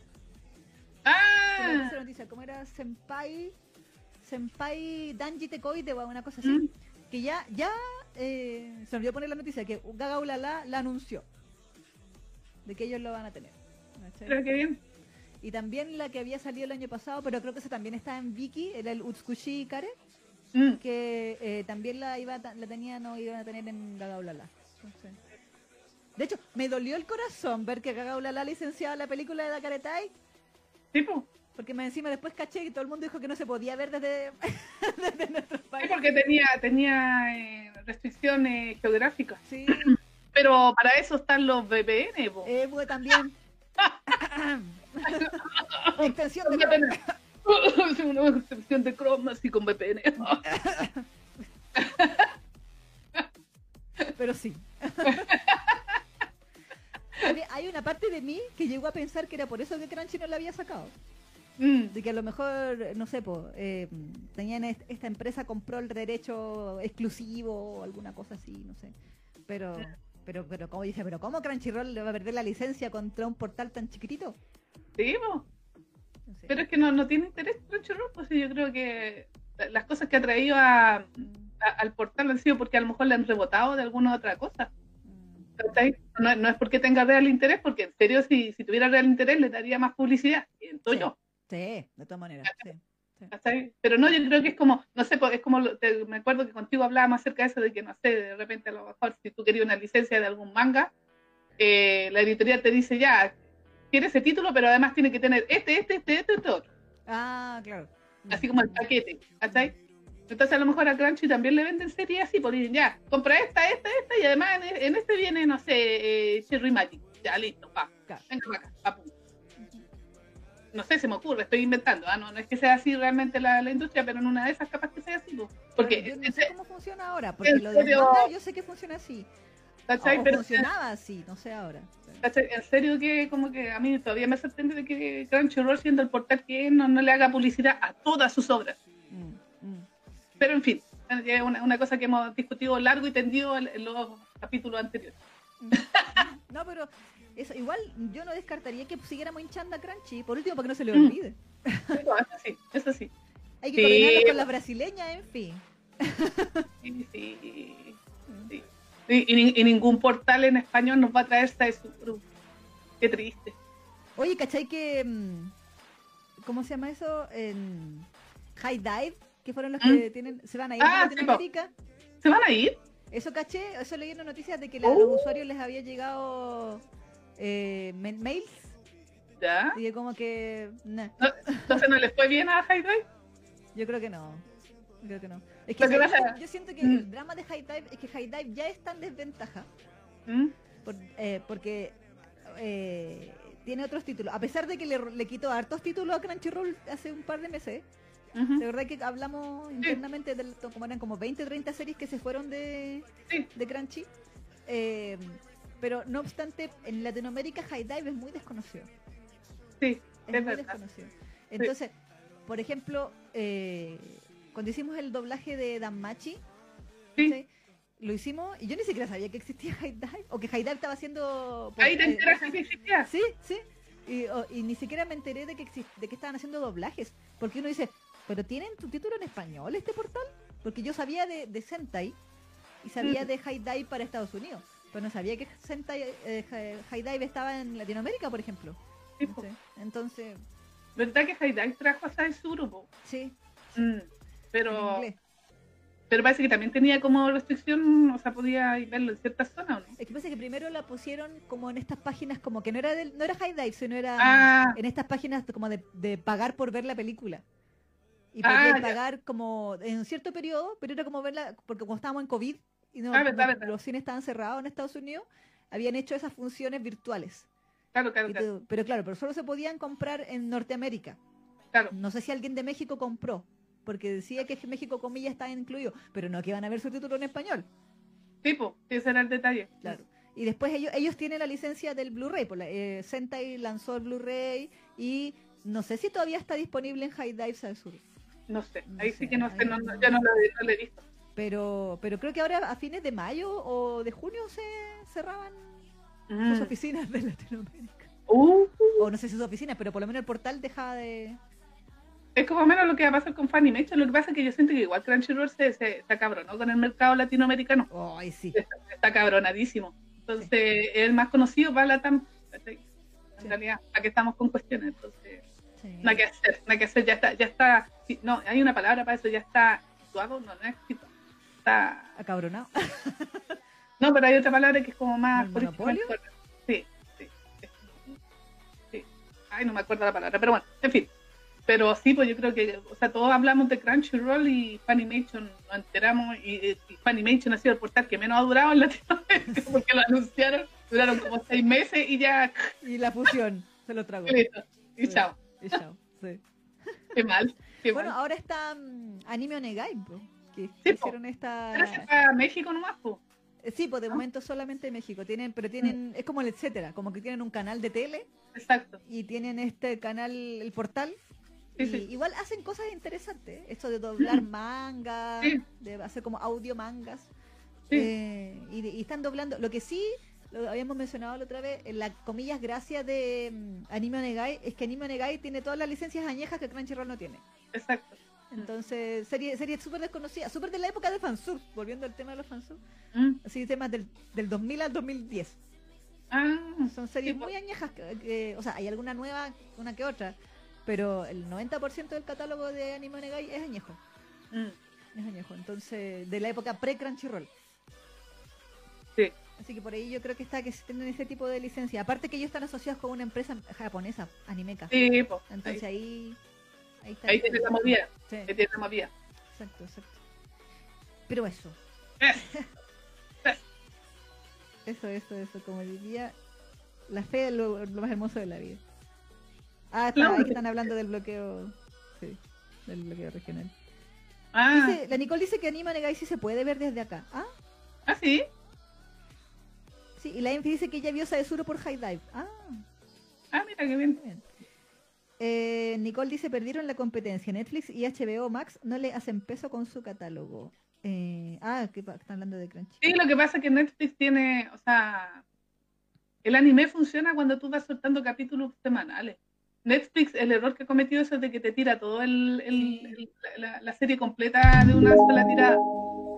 Ah, la noticia, ¿cómo era? Senpai... Senpai Danji Tekoide o una cosa así. Mm. Que ya, ya, eh, se me olvidó poner la noticia, que Gaga Ulala la anunció. De que ellos lo van a tener. pero qué bien. Y también la que había salido el año pasado, pero creo que esa también está en Viki, era el Utsukushi Kare, Mm. que eh, también la iba la tenían no iban a tener en Gaga Ulala. Entonces, De hecho, me dolió el corazón ver que Gaga Ulala licenciaba la película de Dakaretai, Tipo, porque más encima después caché que todo el mundo dijo que no se podía ver desde, desde nuestro sí, país. porque tenía, tenía eh, restricciones geográficas. Sí, Pero para eso están los VPN, eh, pues, también. Extensión de... VPN. Una excepción de Chrome así con VPN. pero sí. Hay una parte de mí que llegó a pensar que era por eso que Crunchy no la había sacado. Mm. De que a lo mejor, no sé, po, eh, tenían est- esta empresa compró el derecho exclusivo o alguna cosa así, no sé. Pero, pero, pero, como dice, pero ¿cómo Crunchyroll le va a perder la licencia contra un portal tan chiquitito? Sí. Pero es que no, no tiene interés Crunchyroll, pues sí, yo creo que la- las cosas que ha traído a, a- al portal han sido porque a lo mejor le han rebotado de alguna otra cosa. Mm. No, no es porque tenga real interés, porque en serio, si, si tuviera real interés, le daría más publicidad. Siento Sí. yo. Sí, de todas maneras. Sí. Pero no, yo creo que es como, no sé, pues, es como, te- me acuerdo que contigo hablábamos acerca de eso, de que, no sé, de repente a lo mejor si tú querías una licencia de algún manga, eh, la editorial te dice, ya, quiere ese título, pero además tiene que tener este, este, este, este, este otro. Ah, claro. así como el paquete, ¿cachai? Entonces a lo mejor a Crunchy también le venden series así, por decir, ya, compra esta, esta, esta, y además en, en este viene, no sé, eh, Cherry Magic. Ya, listo, pa, Claro. venga para acá, pa, pum. No sé, se me ocurre, estoy inventando, ah, no, no es que sea así realmente la, la industria, pero en una de esas capaz que sea así, po. porque, yo no sé cómo funciona ahora, porque lo de yo sé que funciona así. ¿Cachai? O Pero, funcionaba así, no sé ahora. ¿cachai? En serio que como que a mí todavía me sorprende de que Crunchyroll, siendo el portal que no, no le haga publicidad a todas sus obras. Mm, mm. Pero en fin, es una, una cosa que hemos discutido largo y tendido en, los capítulos anteriores. No, pero eso, igual yo no descartaría que siguiéramos hinchando a Crunchy, por último, para que no se le Mm. olvide. No, eso sí, eso sí. Hay que Sí. con las brasileñas, en fin. Sí, sí. Y, y y ningún portal en español nos va a traer esta Suru. Qué triste. Oye, ¿cachai que... mm, ¿Cómo se llama eso? En High Dive, que fueron los que tienen, se van a ir Ah, a sí, po. Latinoamérica. ¿Se van a ir? Eso caché, eso las noticias de que la- Oh. los usuarios les había llegado eh, ma- mails ¿Ya? y como que... nah, Entonces no les fue bien a High Dive. yo creo que no. Yo Creo que no. Es que yo siento que Mm. el drama de High Dive es que High Dive ya está en desventaja. ¿Mm? por- eh, porque eh, tiene otros títulos. A pesar de que le, le quitó hartos títulos a Crunchyroll hace un par de meses. De verdad que hablamos internamente de como eran como 20, 30 series que se fueron de, Sí. de Crunchy. Eh, pero no obstante, en Latinoamérica High Dive es muy desconocido. Sí, Es, Es muy verdad. desconocido. Entonces, por ejemplo, eh, cuando hicimos el doblaje de Danmachi, sí. ¿sí? lo hicimos y yo ni siquiera sabía que existía High Dive o que High Dive estaba haciendo... Ahí te eh, que existía. Sí, sí. Y, o- y ni siquiera me enteré de que, de que estaban haciendo doblajes. Porque uno dice, ¿pero tienen tu título en español este portal? Porque yo sabía de, de Sentai y sabía Mm. de High Dive para Estados Unidos. Pero no sabía que Sentai, eh, Hi- High Dive estaba en Latinoamérica, por ejemplo. Sí. Entonces, ¿Verdad que High Dive trajo a su grupo? sí, Mm, en Pero, pero parece que también tenía como restricción, o sea, podía verlo en ciertas zonas, ¿o no? Es que pasa que primero la pusieron como en estas páginas, como que no era del, no era High Dive, sino era Ah. en estas páginas como de, de pagar por ver la película. Y Ah, podías ya. pagar como en un cierto periodo, pero era como verla, porque como estábamos en COVID, y no, Ah, verdad, no- verdad. los cines estaban cerrados en Estados Unidos, habían hecho esas funciones virtuales. Claro, claro, Y claro. todo. Pero claro, pero solo se podían comprar en Norteamérica. claro. No sé si alguien de México compró, porque decía que México, comillas, estaba incluido, pero no que iban a ver subtítulos en español. Tipo, ese era el detalle. Claro. Y después ellos, ellos tienen la licencia del Blu-ray. Eh, Sentai lanzó el Blu-ray y no sé si todavía está disponible en High Dives al sur. No sé, No ahí sé, sí que no sé, no, no- yo no lo, no lo he visto. Pero, pero creo que ahora a fines de mayo o de junio se cerraban Mm. sus oficinas de Latinoamérica. Uh, O no sé si sus oficinas, pero por lo menos el portal dejaba de... es como menos lo que va a pasar con Funimation. Lo que pasa es que yo siento que igual Crunchyroll se, se, está cabronó con el mercado latinoamericano. Ay, sí. Está, está cabronadísimo. Entonces, es el más conocido para la TAM. En Sí. realidad, aquí estamos con cuestiones. Entonces, sí. no hay que hacer, no hay que hacer, ya está, ya está. No, hay una palabra para eso, ya está situado, no, no es situado. Está. Acabronado. No, pero hay otra palabra que es como más. ¿El. Sí, sí, sí. Ay, no me acuerdo la palabra, pero bueno, en fin. Pero sí, pues yo creo que, o sea, todos hablamos de Crunchyroll y Funimation nos enteramos y, y Funimation ha sido el portal que menos ha durado en Latinoamérica porque lo anunciaron, duraron como seis meses y ya, Y la fusión se lo tragó. y Sí. chao, Y chao, sí. qué mal, qué Bueno, mal. ahora está mm, Anime Onegai, po, que Sí, po. hicieron esta... Pero ese para México nomás, pues. Sí, pues de momento solamente en México. Tienen, pero tienen, es como el etcétera, como que tienen un canal de tele Exacto. y tienen este canal, el portal. Sí, igual hacen cosas interesantes. Esto de doblar manga, de hacer como audio mangas. Eh, y, de- y están doblando. Lo que sí, lo habíamos mencionado la otra vez, en la comillas gracia de mm, Anime Onegai, es que Anime Onegai tiene todas las licencias añejas que Crunchyroll no tiene. Exacto. Entonces, serie, serie súper desconocida, súper de la época de fansub, volviendo al tema de los fansub, Mm. así temas del, del 2000 al 2010. Ah, Son series muy añejas, que, que- o sea, hay alguna nueva, una que otra, pero el 90% del catálogo de Anime Onegai es añejo, mm, es añejo, entonces, de la época pre-Crunchyroll. sí. Así que por ahí yo creo que está que tienen ese tipo de licencia. Aparte que ellos están asociados con una empresa japonesa, Animeka. Sí, pues. Entonces ahí, ahí, ahí está. ahí tiene la movida. Sí, Ahí tiene la movida. exacto, exacto. Pero eso, Eh, eso, eso, eso, como diría, la fe es lo, lo más hermoso de la vida. Ah, está, ahí están hablando del bloqueo, sí, del bloqueo regional. Ah, Dice- la Nicole dice que Anima Negai sí se puede ver desde acá. Ah, ah, sí. sí, y la Enfi dice que ella vio Saesuro por High Dive. Ah, Ah, mira qué bien. Eh, Nicole dice perdieron la competencia. Netflix y HBO Max no le hacen peso con su catálogo. Eh, ah, que están hablando de Crunchy. Sí, lo que pasa es que Netflix tiene, o sea, el anime funciona cuando tú vas soltando capítulos semanales. Netflix, el error que ha cometido eso es de que te tira todo el, el- el- la, la serie completa de una sola tirada.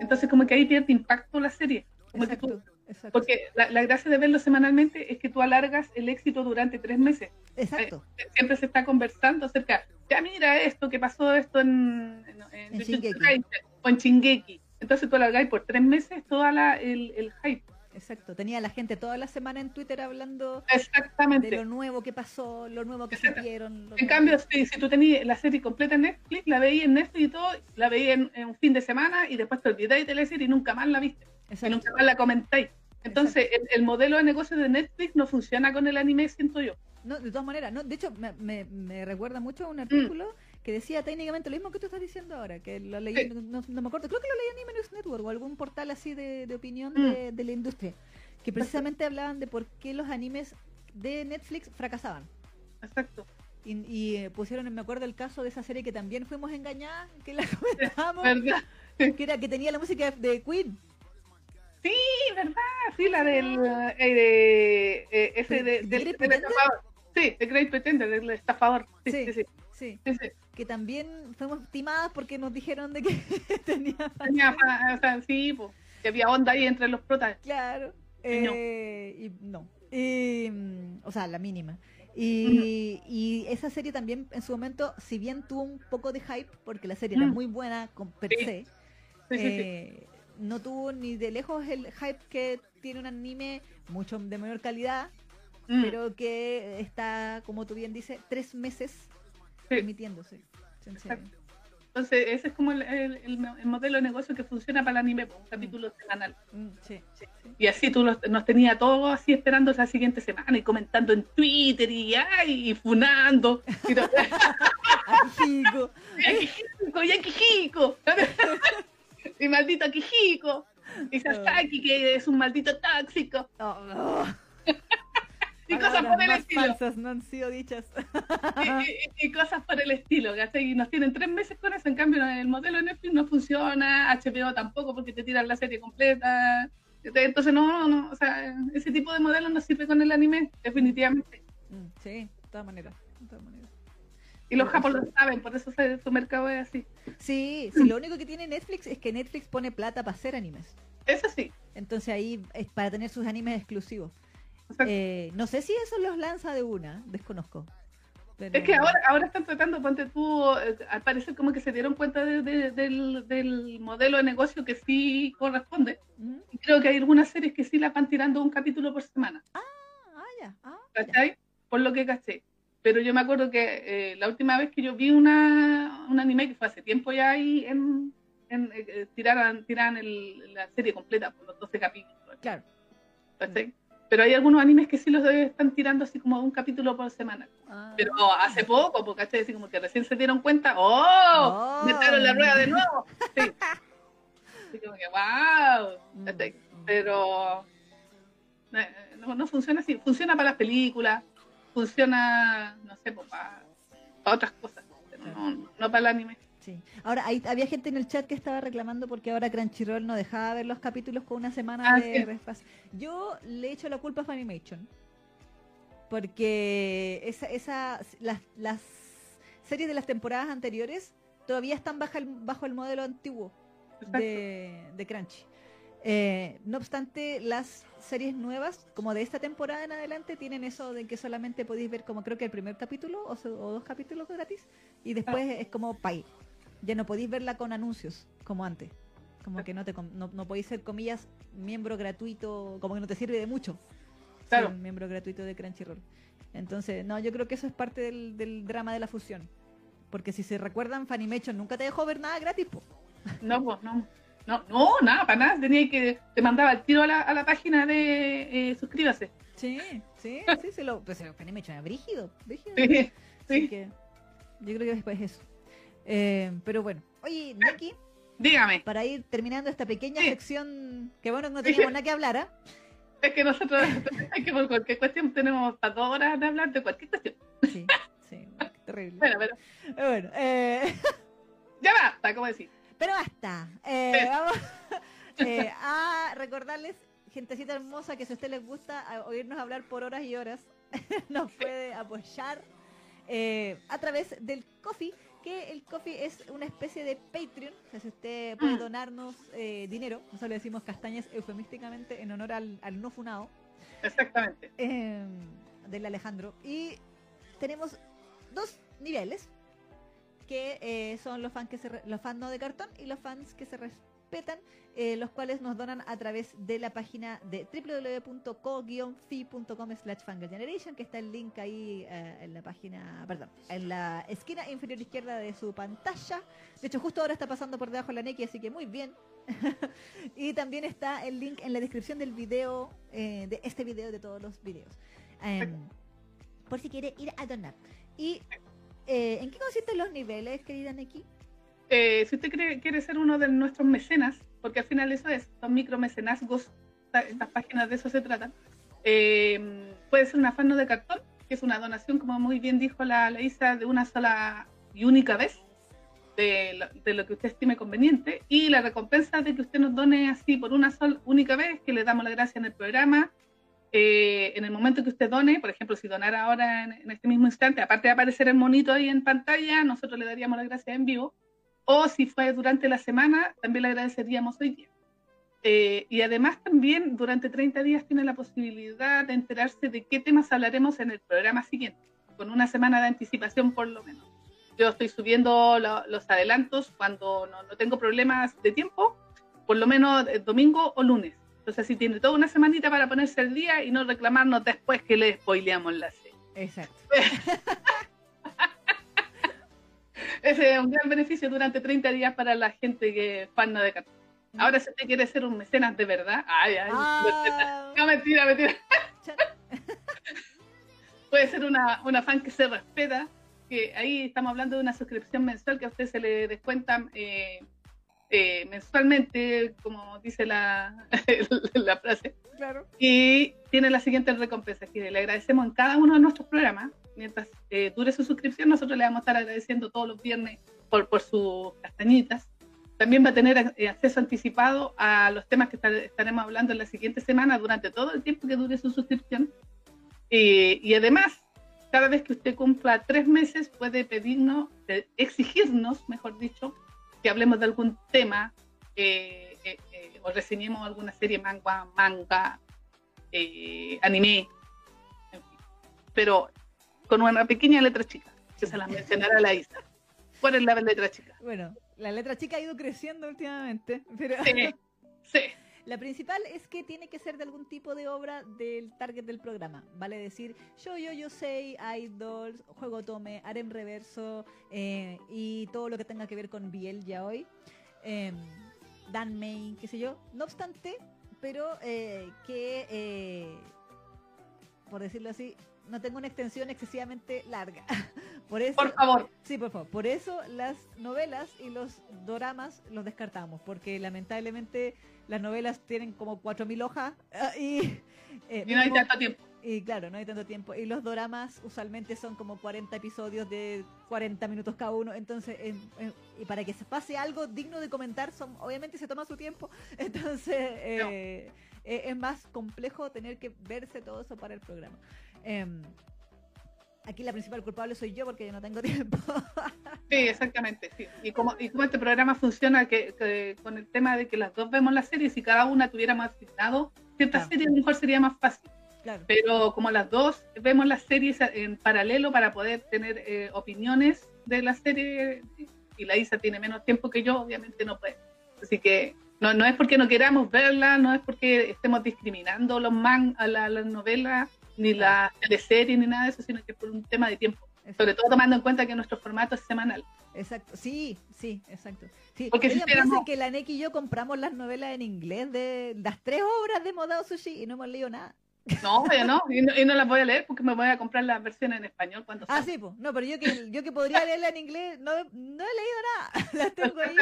Entonces como que ahí pierde impacto la serie. Como que tú- Exacto, exacto. porque la, la gracia de verlo semanalmente es que tú alargas el éxito durante tres meses. Exacto. Siempre se está conversando acerca, ya mira esto, que pasó esto en, en, en En Shingeki. O en Shingeki. Entonces tú alargáis por tres meses toda la, el, el hype. Exacto. Tenía la gente toda la semana en Twitter hablando Exactamente. de lo nuevo que pasó, lo nuevo que Exacto. En nuevo cambio, que- si, si tú tenías la serie completa en Netflix, la veías en Netflix y todo, la veías en, en un fin de semana y después te olvidáis de la serie y nunca más la viste. Y nunca más la comentáis. Entonces, el, el modelo de negocio de Netflix no funciona con el anime, siento yo. No, de todas maneras, no, de hecho me, me, me recuerda mucho Mm. a un artículo que decía técnicamente lo mismo que tú estás diciendo ahora, que lo leí, Sí. no, no me acuerdo, creo que lo leí en Anime News Network o algún portal así de, de opinión Mm. de, de la industria, que precisamente hablaban de por qué los animes de Netflix fracasaban. Exacto. Y, y, eh, pusieron, me acuerdo el caso de esa serie que también fuimos engañadas, que la comentamos, ¿Verdad? que era que tenía la música de Queen. Sí, ¿verdad? Sí, la del. eh, de, eh, ese ¿De- de, de del, Great del Pretender? estafador. Sí, de Great Pretender, del estafador. Sí, sí. Sí, sí, sí. Que también fuimos timadas porque nos dijeron de que tenía Tenía o sea, sí, pues, que había onda ahí entre los protas. Claro. Y no. eh, y no. Y, mm, o sea, la mínima. Y, y esa serie también en su momento, si bien tuvo un poco de hype, porque la serie era Mm. muy buena con per Sí. se, Sí, sí, sí. eh, no tuvo ni de lejos el hype que tiene un anime mucho de menor calidad, Mm, pero que está, como tú bien dices, tres meses. Emitiéndose. Entonces, Exacto. Entonces, ese es como el, el- el- el modelo de negocio que funciona para el anime, pues, un capítulo semanal. Mm, sí, sí. Y así tú los- nos tenía todos así esperando la siguiente semana y comentando en Twitter y, ay, y funando. Y todo. ¡Ya Kijiko! y maldito Kijiko. Y Sasaki, que es un maldito tóxico. Oh, oh. Y cosas por el estilo. falsas no han sido dichas. y, y- y cosas por el estilo, ¿cachai? Y nos tienen tres meses con eso, en cambio el modelo de Netflix no funciona, HBO tampoco porque te tiran la serie completa, entonces no, no, no, o sea, ese tipo de modelo no sirve con el anime, definitivamente. Mm, sí, de todas maneras. de todas maneras. Y los japoneses lo saben, por eso su mercado es así. Sí, sí, lo único que tiene Netflix es que Netflix pone plata para hacer animes. Eso sí. Entonces ahí es para tener sus animes exclusivos. Eh, no sé si eso los lanza de una, desconozco. Pero- Es que ahora, ahora están tratando, ponte tú, eh, al parecer como que se dieron cuenta de- de- del, del modelo de negocio que sí corresponde. Mm, Y creo que hay algunas series que sí las van tirando un capítulo por semana. Ah, ya. Ah, ya. ¿cachai? Por lo que caché. Pero yo me acuerdo que eh, la última vez que yo vi una, un anime que fue hace tiempo ya ahí en, en eh, eh, tiraran, tiraran el- la serie completa por los 12 capítulos. Claro. ¿cachai? Pero hay algunos animes que sí los están tirando así como un capítulo por semana. Ah. Pero hace poco, porque ¿cachai? Así como que recién se dieron cuenta, ¡oh! Oh. Metieron la rueda de nuevo. Sí. Así como que, ¡wow! Mm, ¿cachai? pero eh, no, no funciona así. Funciona para las películas, funciona, no sé, para, para otras cosas, pero no, no para el anime. Sí. Ahora, hay, había gente en el chat que estaba reclamando porque ahora Crunchyroll no dejaba ver los capítulos con una semana Ah, de sí. retraso. Yo le echo la culpa a Funimation. Porque esa, esa, las, las series de las temporadas anteriores todavía están bajo el, bajo el modelo antiguo de, de Crunchy. Eh, no obstante, las series nuevas, como de esta temporada en adelante, tienen eso de que solamente podéis ver como creo que el primer capítulo o, dos capítulos gratis y después es como pay. Ya no podéis verla con anuncios como antes. Como que no te no, no podéis ser comillas miembro gratuito, como que no te sirve de mucho. ser Claro. un miembro gratuito de Crunchyroll. Entonces, no, yo creo que eso es parte del, del drama de la fusión. Porque si se recuerdan, Funimation nunca te dejó ver nada gratis, po. No, pues no. No, no, nada, para nada. Tenía que, te mandaba el tiro a la, a la página de eh, suscríbase. Sí, sí, sí, se lo, pues, Funimation era brígido, brígido. Sí, Así sí. que yo creo que después eso. Eh, pero bueno, oye, Neki, Dígame. para ir terminando esta pequeña Sí. sección, que bueno, no Sí. teníamos nada que hablar, ¿ah? Es que nosotros, es que por cualquier cuestión tenemos hasta dos horas de hablar de cualquier cuestión. Sí, sí, terrible. Bueno, pero Eh, Bueno, eh, ya basta, ¿cómo decir? pero basta. Eh, vamos eh, a recordarles, gentecita hermosa, que si a usted les gusta oírnos hablar por horas y horas, nos puede apoyar eh, a través del Coffee, que el Coffee es una especie de Patreon. O sea, si usted puede Mm. donarnos eh, dinero, nosotros le decimos castañas eufemísticamente en honor al, al no funado Exactamente. eh, del Alejandro. Y tenemos dos niveles, que eh, son los fans que se re- los fans no de cartón y los fans que se respetan, eh, los cuales nos donan a través de la página de www.co-fi.com slash generation que está el link ahí eh, en la página, perdón, en la esquina inferior izquierda de su pantalla. De hecho, justo ahora está pasando por debajo la Neki, así que muy bien. y también está el link en la descripción del video, eh, de este video, de todos los videos. Em, por si quiere ir a donar. ¿Y en qué consisten los niveles, querida Neki? Eh, si usted quiere, quiere ser uno de nuestros mecenas, porque al final eso es, son micromecenazgos, esta- estas páginas de eso se tratan, eh, puede ser una fan no de cartón, que es una donación, como muy bien dijo la, la Isa, de una sola y única vez, de lo, de lo que usted estime conveniente, y la recompensa de que usted nos done así por una sola única vez, que le damos la gracia en el programa, eh, en el momento que usted done, por ejemplo, si donara ahora en, en este mismo instante, aparte de aparecer el monito ahí en pantalla, nosotros le daríamos la gracia en vivo, o si fue durante la semana, también le agradeceríamos hoy día. Eh, y además también durante 30 días tiene la posibilidad de enterarse de qué temas hablaremos en el programa siguiente, con una semana de anticipación por lo menos. Yo estoy subiendo lo- los adelantos cuando no, no tengo problemas de tiempo, por lo menos eh, domingo o lunes. Entonces así tiene toda una semanita para ponerse al día y no reclamarnos después que le spoileamos la serie. Exacto. Ese es un gran beneficio durante 30 días para la gente que es fan de cartón. Ahora, si usted quiere ser un mecenas de verdad, ay, ay, Ah. no, mentira, mentira. Chan. Puede ser una, una fan que se respeta, que ahí estamos hablando de una suscripción mensual que a usted se le descuenta eh, eh, mensualmente, como dice la, la frase, Claro. y tiene las siguientes recompensas que le agradecemos en cada uno de nuestros programas. Mientras eh, dure su suscripción, nosotros le vamos a estar agradeciendo todos los viernes por, por sus castañitas. También va a tener eh, acceso anticipado a los temas que estar- estaremos hablando en la siguiente semana durante todo el tiempo que dure su suscripción. Eh, y además, cada vez que usted cumpla tres meses, puede pedirnos, exigirnos, mejor dicho, que hablemos de algún tema eh, eh, eh, o reseñemos alguna serie manga, manga, anime, en fin. pero con una pequeña letra chica, que se la mencionará la Isa. ¿Cuál es la letra chica? Bueno, la letra chica ha ido creciendo últimamente, pero Sí, sí, la principal es que tiene que ser de algún tipo de obra del target del programa. Vale decir, yo, yo, yo sei, idols, juego tome, harem reverso eh, y todo lo que tenga que ver con Biel ya hoy. Eh, Dan May, qué sé yo. No obstante, pero eh, que, eh, por decirlo así, no tengo una extensión excesivamente larga. por eso, por favor. Sí, por favor. Por eso las novelas y los doramas los descartamos, porque lamentablemente las novelas tienen como 4.000 hojas ah, y, eh, Y no hay tanto tiempo. y claro, no hay tanto tiempo. Y los doramas usualmente son como 40 episodios de 40 minutos cada uno. Entonces, en- en- y para que se pase algo digno de comentar, son obviamente se toma su tiempo. Entonces, eh, eh, es más complejo tener que verse todo eso para el programa. Em, aquí la principal culpable soy yo porque yo no tengo tiempo. Sí, exactamente. Sí. Y, como, y como este programa funciona que, que con el tema de que las dos vemos las series y cada una tuviéramos asignado ciertas Claro. series, a lo mejor sería más fácil. claro. Pero como las dos vemos las series en paralelo para poder tener eh, opiniones de la serie, y la Isa tiene menos tiempo que yo, obviamente no puede. Así que no, no es porque no queramos verla, no es porque estemos discriminando los man, a la- las novelas, ni las teleseries, ni nada de eso, sino que por un tema de tiempo. Sobre todo tomando en cuenta que nuestro formato es semanal. Exacto, sí, sí, exacto. Sí, Porque si piensen que la Neki y yo compramos las novelas en inglés de las tres obras de Modao Sushi y no hemos leído nada. No, yo no, y no, y no las voy a leer porque me voy a comprar las versiones en español cuando Ah, sí, pues. No, pero yo que, yo que podría leerla en inglés, no, no he leído nada. Las tengo ahí.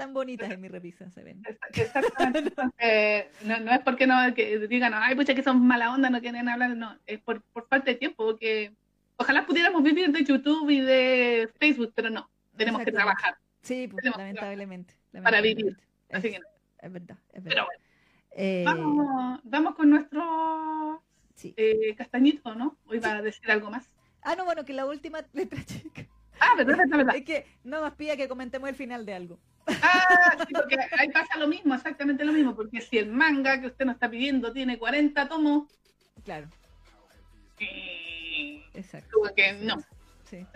Tan bonitas en mi repisa, se ven. Exactamente. Entonces, no, no es porque no que digan, ay, pucha, que son mala onda, no quieren hablar, no, es por, por falta de tiempo, porque ojalá pudiéramos vivir de YouTube y de Facebook, pero no, tenemos que trabajar, Sí, pues, que lamentablemente, para vivir. lamentablemente. así Es, que no. es verdad, es Pero verdad. bueno, Eh, vamos, vamos con nuestro sí. eh, castañito, ¿no? Hoy va a decir algo más. Ah, no, bueno, que la última letra chica. Ah, verdad, verdad, verdad. Es que no nos pida que comentemos el final de algo. Ah, sí, porque ahí pasa lo mismo, exactamente lo mismo, porque si el manga que usted nos está pidiendo tiene 40 tomos, Claro, eh, exacto. como que no. Sí.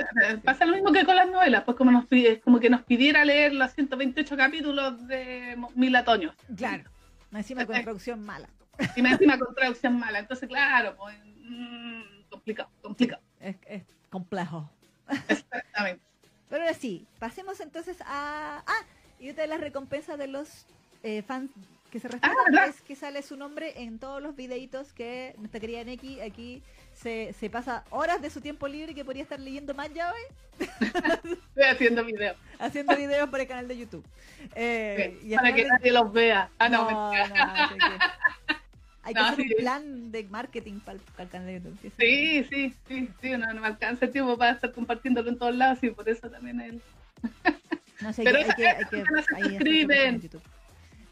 Pasa lo mismo que con las novelas, pues como nos pide, como que nos pidiera leer los 128 capítulos de Mil Otoños. Claro. Encima con traducción mala. Y más encima con traducción mala. Entonces, claro, pues mm, complicado, complicado. Es, es complejo. Exactamente. Pero ahora sí, pasemos entonces a. Ah, y otra de las recompensas de los eh, fans que se respetan Ah, ¿verdad? es que sale su nombre en todos los videitos que nuestra querida Neki aquí se, se pasa horas de su tiempo libre que podría estar leyendo más ya hoy, Estoy haciendo videos haciendo videos para el canal de YouTube. Eh, y para que de- nadie los vea. Ah, no, No, no, hay que- hay que No, hacer sí. un plan de marketing para el, para el canal de YouTube. sí, Sí, sí, sí, sí, no, no me alcanza el tiempo para estar compartiéndolo en todos lados y por eso también el... No sé, Pero hay que, hay que, que.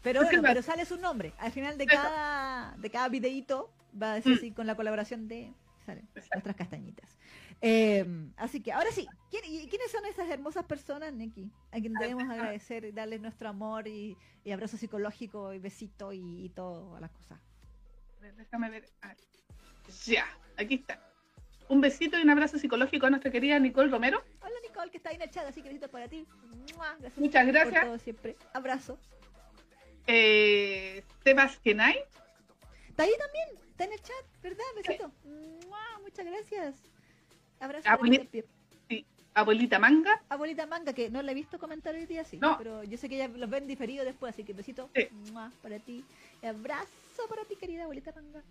Pero bueno, pero sale su nombre. Al final de cada, de cada videíto va a decir Mm. así con la colaboración de salen nuestras castañitas. Eh, así que ahora sí, ¿quién- y ¿quiénes son esas hermosas personas, Neki? A quien debemos agradecer y darles nuestro amor y, y abrazo psicológico y besito y, y todas las cosas. A Déjame ver. Ah, Ya, aquí está. Un besito y un abrazo psicológico a nuestra querida Nicole Romero. Hola Nicole, que está ahí en el chat, así que besitos para ti. ¡Mua! Gracias Muchas por gracias. todo siempre. Abrazo. Eh, Sebas Kenai. Está ahí también, está en el chat, ¿verdad? Besito. Muchas gracias. Abrazo. Al pie. Abuelita Manga. Abuelita Manga, que no la he visto comentar hoy día, sí. No. Pero yo sé que ella los ven diferido después, así que besito Sí. para ti. Abrazo para ti, querida abuelita Manga.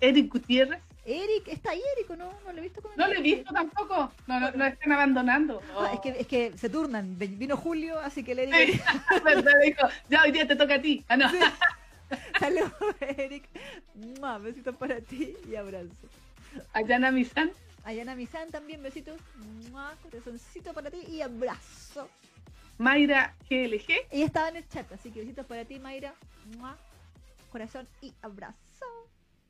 Eric Gutiérrez. Eric, ¿está ahí Eric no? No lo he visto No comentar. lo he visto tampoco. No, no, lo están abandonando. Ah, es, que, es que se turnan. Vino Julio, así que le Sí, digo, verdad, dijo, ya hoy día te toca a ti. Ah, no. saludos Eric. Besitos para ti y abrazo. Ayana Misan. Ayana Misan también, besitos. ¡Mua! Corazoncito para ti y abrazo. Mayra GLG. Ella estaba en el chat, así que besitos para ti, Mayra. ¡Mua! Corazón y abrazo.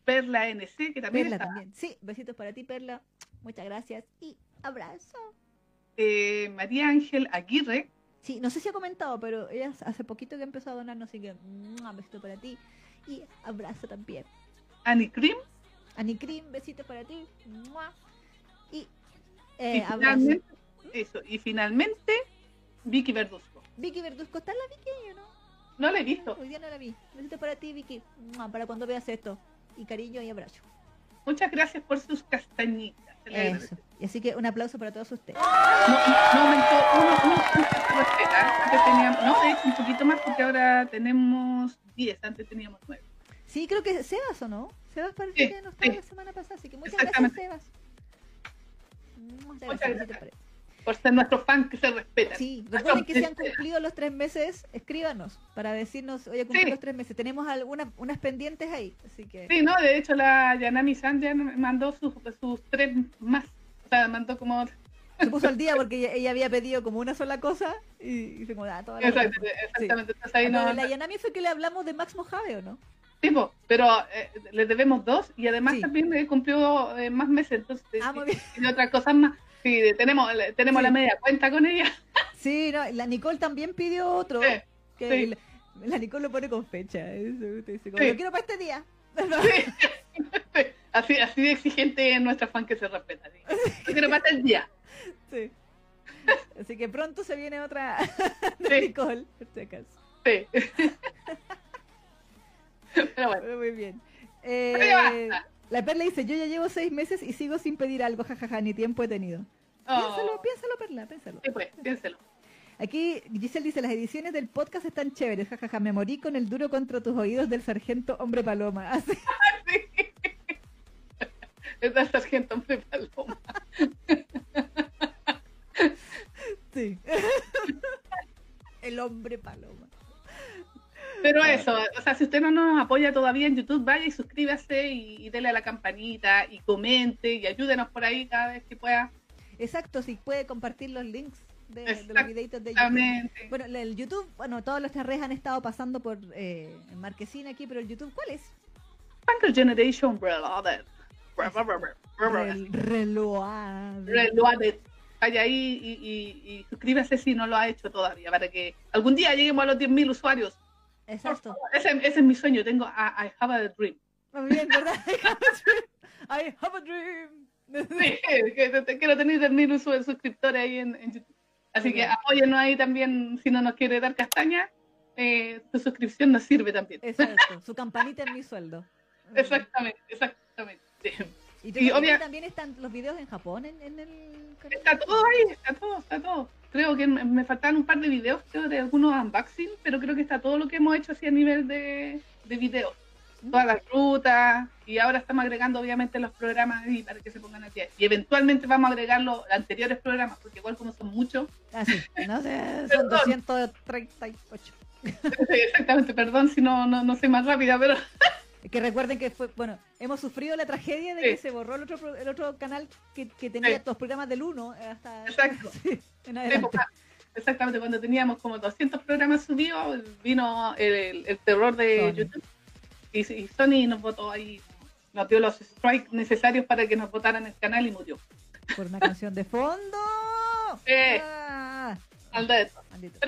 Perla NC, que también Perla está. también. Sí, besitos para ti, Perla. Muchas gracias y abrazo. Eh, María Ángel Aguirre. Sí, no sé si ha comentado, pero ella hace poquito que empezó a donarnos, así que ¡mua! besito para ti y abrazo también. Annie Cream. Besito para ti. ¡mua! Y Y eh, abrazo. eso, y finalmente, Vicky Verduzco. Vicky Verduzco, ¿está la Vicky o no? No la he visto. Hoy día no la vi. Besito para ti, Vicky. ¡mua! Para cuando veas esto. Y cariño y abrazo. Muchas gracias por sus castañitas. Eso. Y así que un aplauso para todos ustedes. No, no aumentó uno, uno. Antes teníamos, no, de hecho un poquito más porque ahora tenemos 10, antes teníamos 9. Sí, creo que Sebas o no. Sebas parece Sí, que no estaba sí. la semana pasada, así que muchas gracias. Sebas. Muchas Muchas gracias. gracias. Por ser nuestros fans que se respetan. Sí, recuerden que si han cumplido los tres meses, escríbanos para decirnos, oye, cumplí Sí. los tres meses. Tenemos algunas unas pendientes ahí, así que... Sí, no, de hecho la Yanami San ya mandó sus, sus tres más. O sea, mandó como... Se puso al día porque ella, ella había pedido como una sola cosa y, y se como, ah, toda la exactamente. Entonces ahí Ah, no... la Yanami fue que le hablamos de Max Mojave, ¿o no? Tipo, pero eh, le debemos dos y además Sí. también eh, cumplió eh, más meses, entonces Ah, muy bien. y otras cosas más. Sí, tenemos, tenemos Sí. la media cuenta con ella. Sí, no, la Nicole también pidió otro. Sí, que sí. la, la Nicole lo pone con fecha. Eso, dice, como, lo quiero para este día. sí. Así, así de exigente es nuestra fan que se respeta. Yo quiero matar el día. Sí. Así que pronto se viene otra de. Nicole, por si acaso. Sí. Pero bueno, Pero muy bien. Eh. La Perla dice, yo ya llevo seis meses y sigo sin pedir algo, jajaja, ni tiempo he tenido. Piénsalo, Oh, piénsalo, Perla, piénsalo. sí, pues, piénselo. Aquí Giselle dice, las ediciones del podcast están chéveres, jajaja, me morí con el duro contra tus oídos del sargento hombre paloma. Así, Sí. Es el sargento hombre paloma. sí. el hombre paloma. Pero eso, o sea, si usted no nos apoya todavía en YouTube, vaya y suscríbase y, y dele a la campanita y comente y ayúdenos por ahí cada vez que pueda. Exacto, si puede compartir los links de, de los videitos de YouTube. Bueno, el YouTube, bueno, todas nuestras redes han estado pasando por eh, Marquesina aquí, pero el YouTube, ¿cuál es? Funker Generation Reloaded. Rel- Reload. Reloaded. Vaya ahí y, y- y suscríbase si no lo ha hecho todavía, para que algún día lleguemos a los 10.000 usuarios. Exacto. favor, Ese, ese es mi sueño, tengo I, I have a dream. Muy bien, ¿verdad? I have a dream. Sí, que quiero tener 10.000 usu- suscriptores ahí en, en YouTube. Así Muy que apóyennos ahí también, si no nos quiere dar castaña, eh, su suscripción nos sirve también. Exacto, su campanita en mi sueldo. Exactamente, exactamente. Y, Y obvia- también están los videos en Japón en, en el. Está todo ahí, está todo, está todo. Creo que me, me faltan un par de videos, creo, de algunos unboxing, pero creo que está todo lo que hemos hecho así a nivel de, de videos. Todas las rutas, y ahora estamos agregando obviamente los programas ahí para que se pongan aquí. Y eventualmente vamos a agregar los anteriores programas, porque igual como son muchos, Ah, sí, no sé, son Perdón. 238. Sí, exactamente, perdón si no, no, no soy más rápida, pero Que recuerden que fue, bueno, hemos sufrido la tragedia de Sí. que se borró el otro, el otro canal que, que tenía Sí. los programas del 1 hasta Exacto. sí, en adelante. pues, exactamente cuando teníamos como 200 programas subidos, vino el, el- el terror de Sony. YouTube y, y Sony nos votó ahí, nos dio los strikes necesarios para que nos votaran el canal y murió. Por una canción de fondo. Sí. Ah. Pero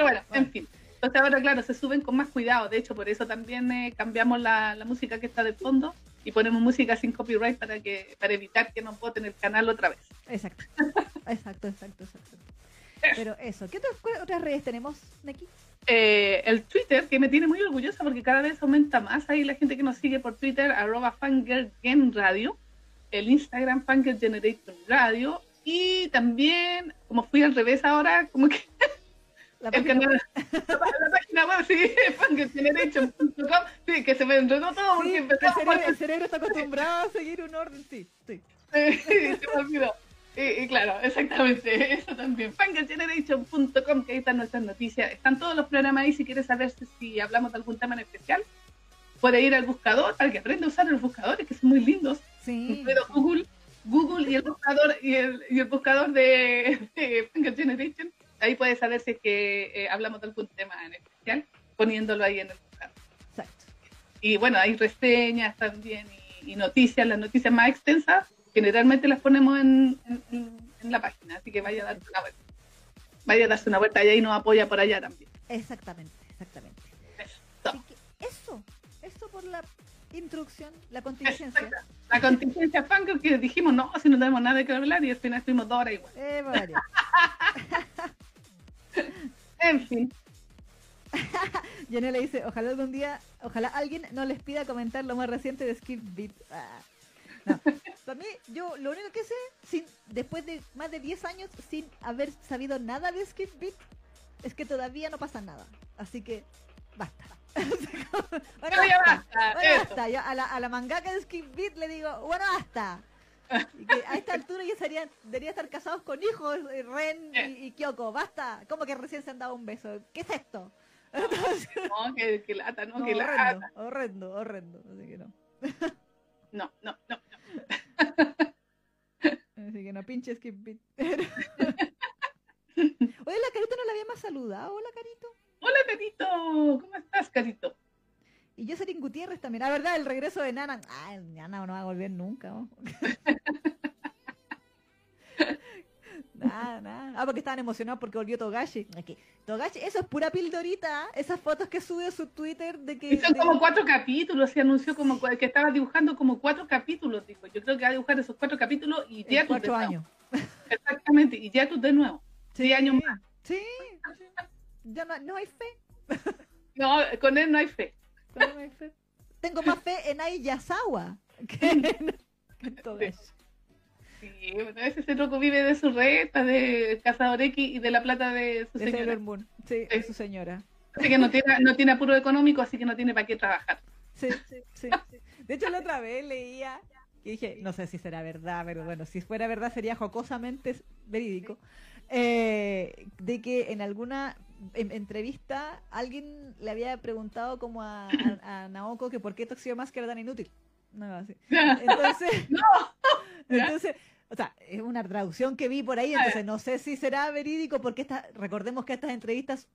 bueno, Bueno. en fin. Entonces ahora, claro, se suben con más cuidado. De hecho, por eso también eh, cambiamos la, la música que está de fondo y ponemos música sin copyright para que para evitar que nos voten el canal otra vez. Exacto. Exacto, exacto, exacto. Pero eso, ¿qué otras, redes tenemos, Neki? Eh, el Twitter, que me tiene muy orgullosa porque cada vez aumenta más ahí la gente que nos sigue por Twitter, arroba Radio, el Instagram Fangirl Generation Radio, Y también, como fui al revés ahora, como que La el página- canal- la, la página web, sí, sí, que se me enredó todo porque Sí, el, cerebro, el cerebro está acostumbrado a seguir un orden, sí, sí. Sí, se me olvidó. Y, y claro, exactamente, eso también. Fungeneration.com, que ahí están nuestras noticias. Están todos los programas ahí. Si quieres saber si, hablamos de algún tema en especial, puede ir al buscador para que aprenda a usar los buscadores, que son muy lindos. Sí. Pero Google, Google y el buscador y el, y el buscador de, de Generation, ahí puedes saber si es que eh, hablamos de algún tema en especial, poniéndolo ahí en el buscador. Exacto. Y bueno, hay reseñas también y, y noticias, las noticias más extensas, generalmente las ponemos en, en- en- en la página, así que vaya a darse una vuelta. Vaya a darse una vuelta allá y nos apoya por allá también. Exactamente, exactamente. Eso. Eso, eso por la introducción, la contingencia. La contingencia fan que dijimos, no, si no tenemos nada que hablar y al final estuvimos dos horas igual. Eh. En fin, Yanela dice, ojalá algún día, ojalá alguien no les pida comentar lo más reciente de Skip Beat. Ah, no. Para mí, yo lo único que sé, sin, después de más de 10 años sin haber sabido nada de Skip Beat, es que todavía no pasa nada. Así que, basta. bueno, ya basta, Bueno, basta. Yo a la, a la mangaka de Skip Beat le digo, bueno, basta. Y que a esta altura ya serían, debería estar casados con hijos, eh, Ren y, y Kyoko. Basta. ¿Cómo que recién se han dado un beso? ¿Qué es esto? no, que, que lata, no, No, que horrendo, lata. horrendo, horrendo. Así que no. No, no, no. Así que no, pinche Skip Beat. Oye, la Carito no la había más saludado. Hola, Carito. Hola, Carito. ¿Cómo estás, Carito? Y Jocelyn Gutiérrez también. La verdad, el regreso de Nana. Nana no va a volver nunca. ¿no? nada, nada. Ah, porque estaban emocionados porque volvió Togashi. Aquí. Togashi, eso es pura pildorita. Esas fotos que sube a su Twitter de que. Y son de- como cuatro capítulos, se anunció como que estaba dibujando como cuatro capítulos, dijo. Yo creo que va a dibujar esos cuatro capítulos y ya tú de cuatro nuevo. años. Exactamente, y ya tú de nuevo. Sí, años más. Sí. Ya no, no hay fe. No, con él no hay fe. Fe. Tengo más fe en Ai Yasawa que en, en Togashi. Sí, bueno, ese loco vive de su reta, de Cazador X y de la plata de su De señora. Moon. Sí, es su señora. Así que no tiene, no tiene apuro económico, así que no tiene para qué trabajar. Sí, sí, sí, sí. De hecho, la otra vez leía y dije, no sé si será verdad, pero bueno, si fuera verdad sería jocosamente verídico, eh, de que en alguna en- entrevista alguien le había preguntado como a, a- a Naoko que por qué Toxio Mask era tan inútil. No, así. Entonces, entonces, o sea, es una traducción que vi por ahí, entonces no sé si será verídico porque esta, recordemos que estas entrevistas,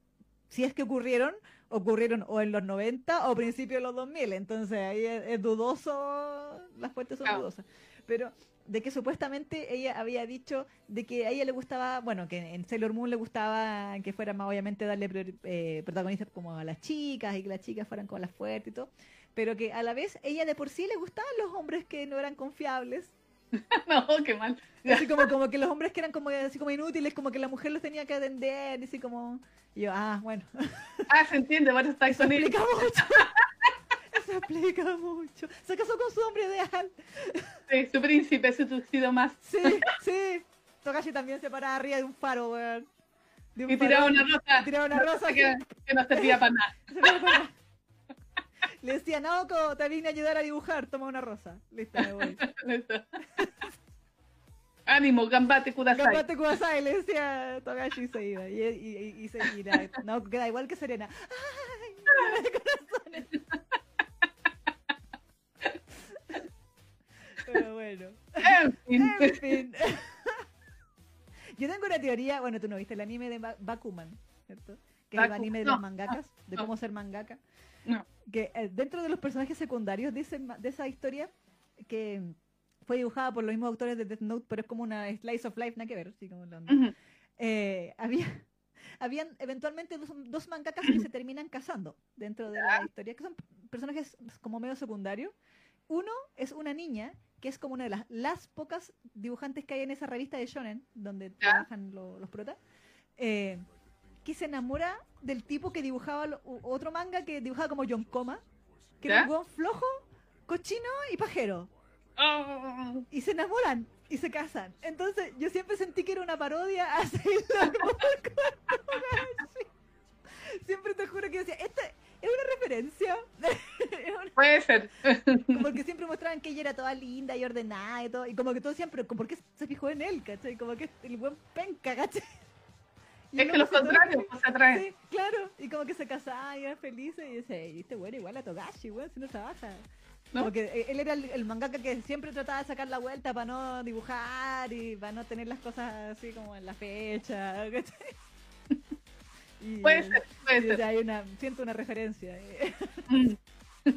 si es que ocurrieron, ocurrieron o en los 90 o principios de los 2000, entonces ahí es, es dudoso, las fuentes son dudosas. Pero de que supuestamente ella había dicho de que a ella le gustaba, bueno, que en Sailor Moon le gustaba que fuera más obviamente darle eh, protagonistas como a las chicas y que las chicas fueran como las fuertes y todo, pero que a la vez ella de por sí le gustaban los hombres que no eran confiables no, qué mal. Así como, como que los hombres que eran como así como inútiles, como que la mujer los tenía que atender, y así como. Y yo, ah, bueno. Ah, se entiende, bueno, está con él. Eso explica mucho. Se casó con su hombre ideal. Sí, su príncipe, su tuxido más. Sí, sí. Togashi también se paraba arriba de un faro, weón. De un Y tiraba una rosa. Tiraba una rosa que, que no servía para nada. Se para- Le decía, Naoko, te vine a ayudar a dibujar, toma una rosa. Listo, me voy. Eso. Ánimo, gambate, kudasai. Gambate Kudasai, le decía Togashi y se iba. Y, y, y, y se mira. Naoko queda igual que Serena. ¡Ay! corazones. Pero bueno. En fin. En fin. Yo tengo una teoría, bueno, tú no viste el anime de Ba- Bakuman, ¿cierto? Que es el anime de no, los mangakas, de no. cómo ser mangaka. No. Que eh, dentro de los personajes secundarios de, ese de esa historia, que fue dibujada por los mismos autores de Death Note, pero es como una slice of life, nada que ver, así como la onda. Ujú. Eh, había, habían eventualmente dos, dos mangakas que se terminan casando dentro de la historia, que son personajes como medio secundarios. Uno es una niña, que es como una de las, las pocas dibujantes que hay en esa revista de Shonen, donde trabajan lo- los protas, eh, que se enamora del tipo que dibujaba lo- otro manga que dibujaba como John Coma, que era ¿Ya? un flojo, cochino y pajero. Oh, Y se enamoran. y se casan. Entonces yo siempre sentí que era una parodia a Sailor Moon. Siempre te juro que decía, esta es una referencia. Es una- Puede ser. Como que siempre mostraban que ella era toda linda y ordenada y todo. Y como que todos decían, pero ¿por qué se fijó en él, cachai? Como que el buen penca, cachai. Y Es que los contrarios pues, se atraen. Sí, claro. Y como que se casaban y eran felices. Y decía, "Ey, este bueno igual a Togashi, weón, si no trabaja. ¿No? Como que eh, él era el, el mangaka que siempre trataba de sacar la vuelta para no dibujar y para no tener las cosas así como en la fecha. ¿cachai? Y, Puede ser, puede hay una, siento una referencia. eh. Mm.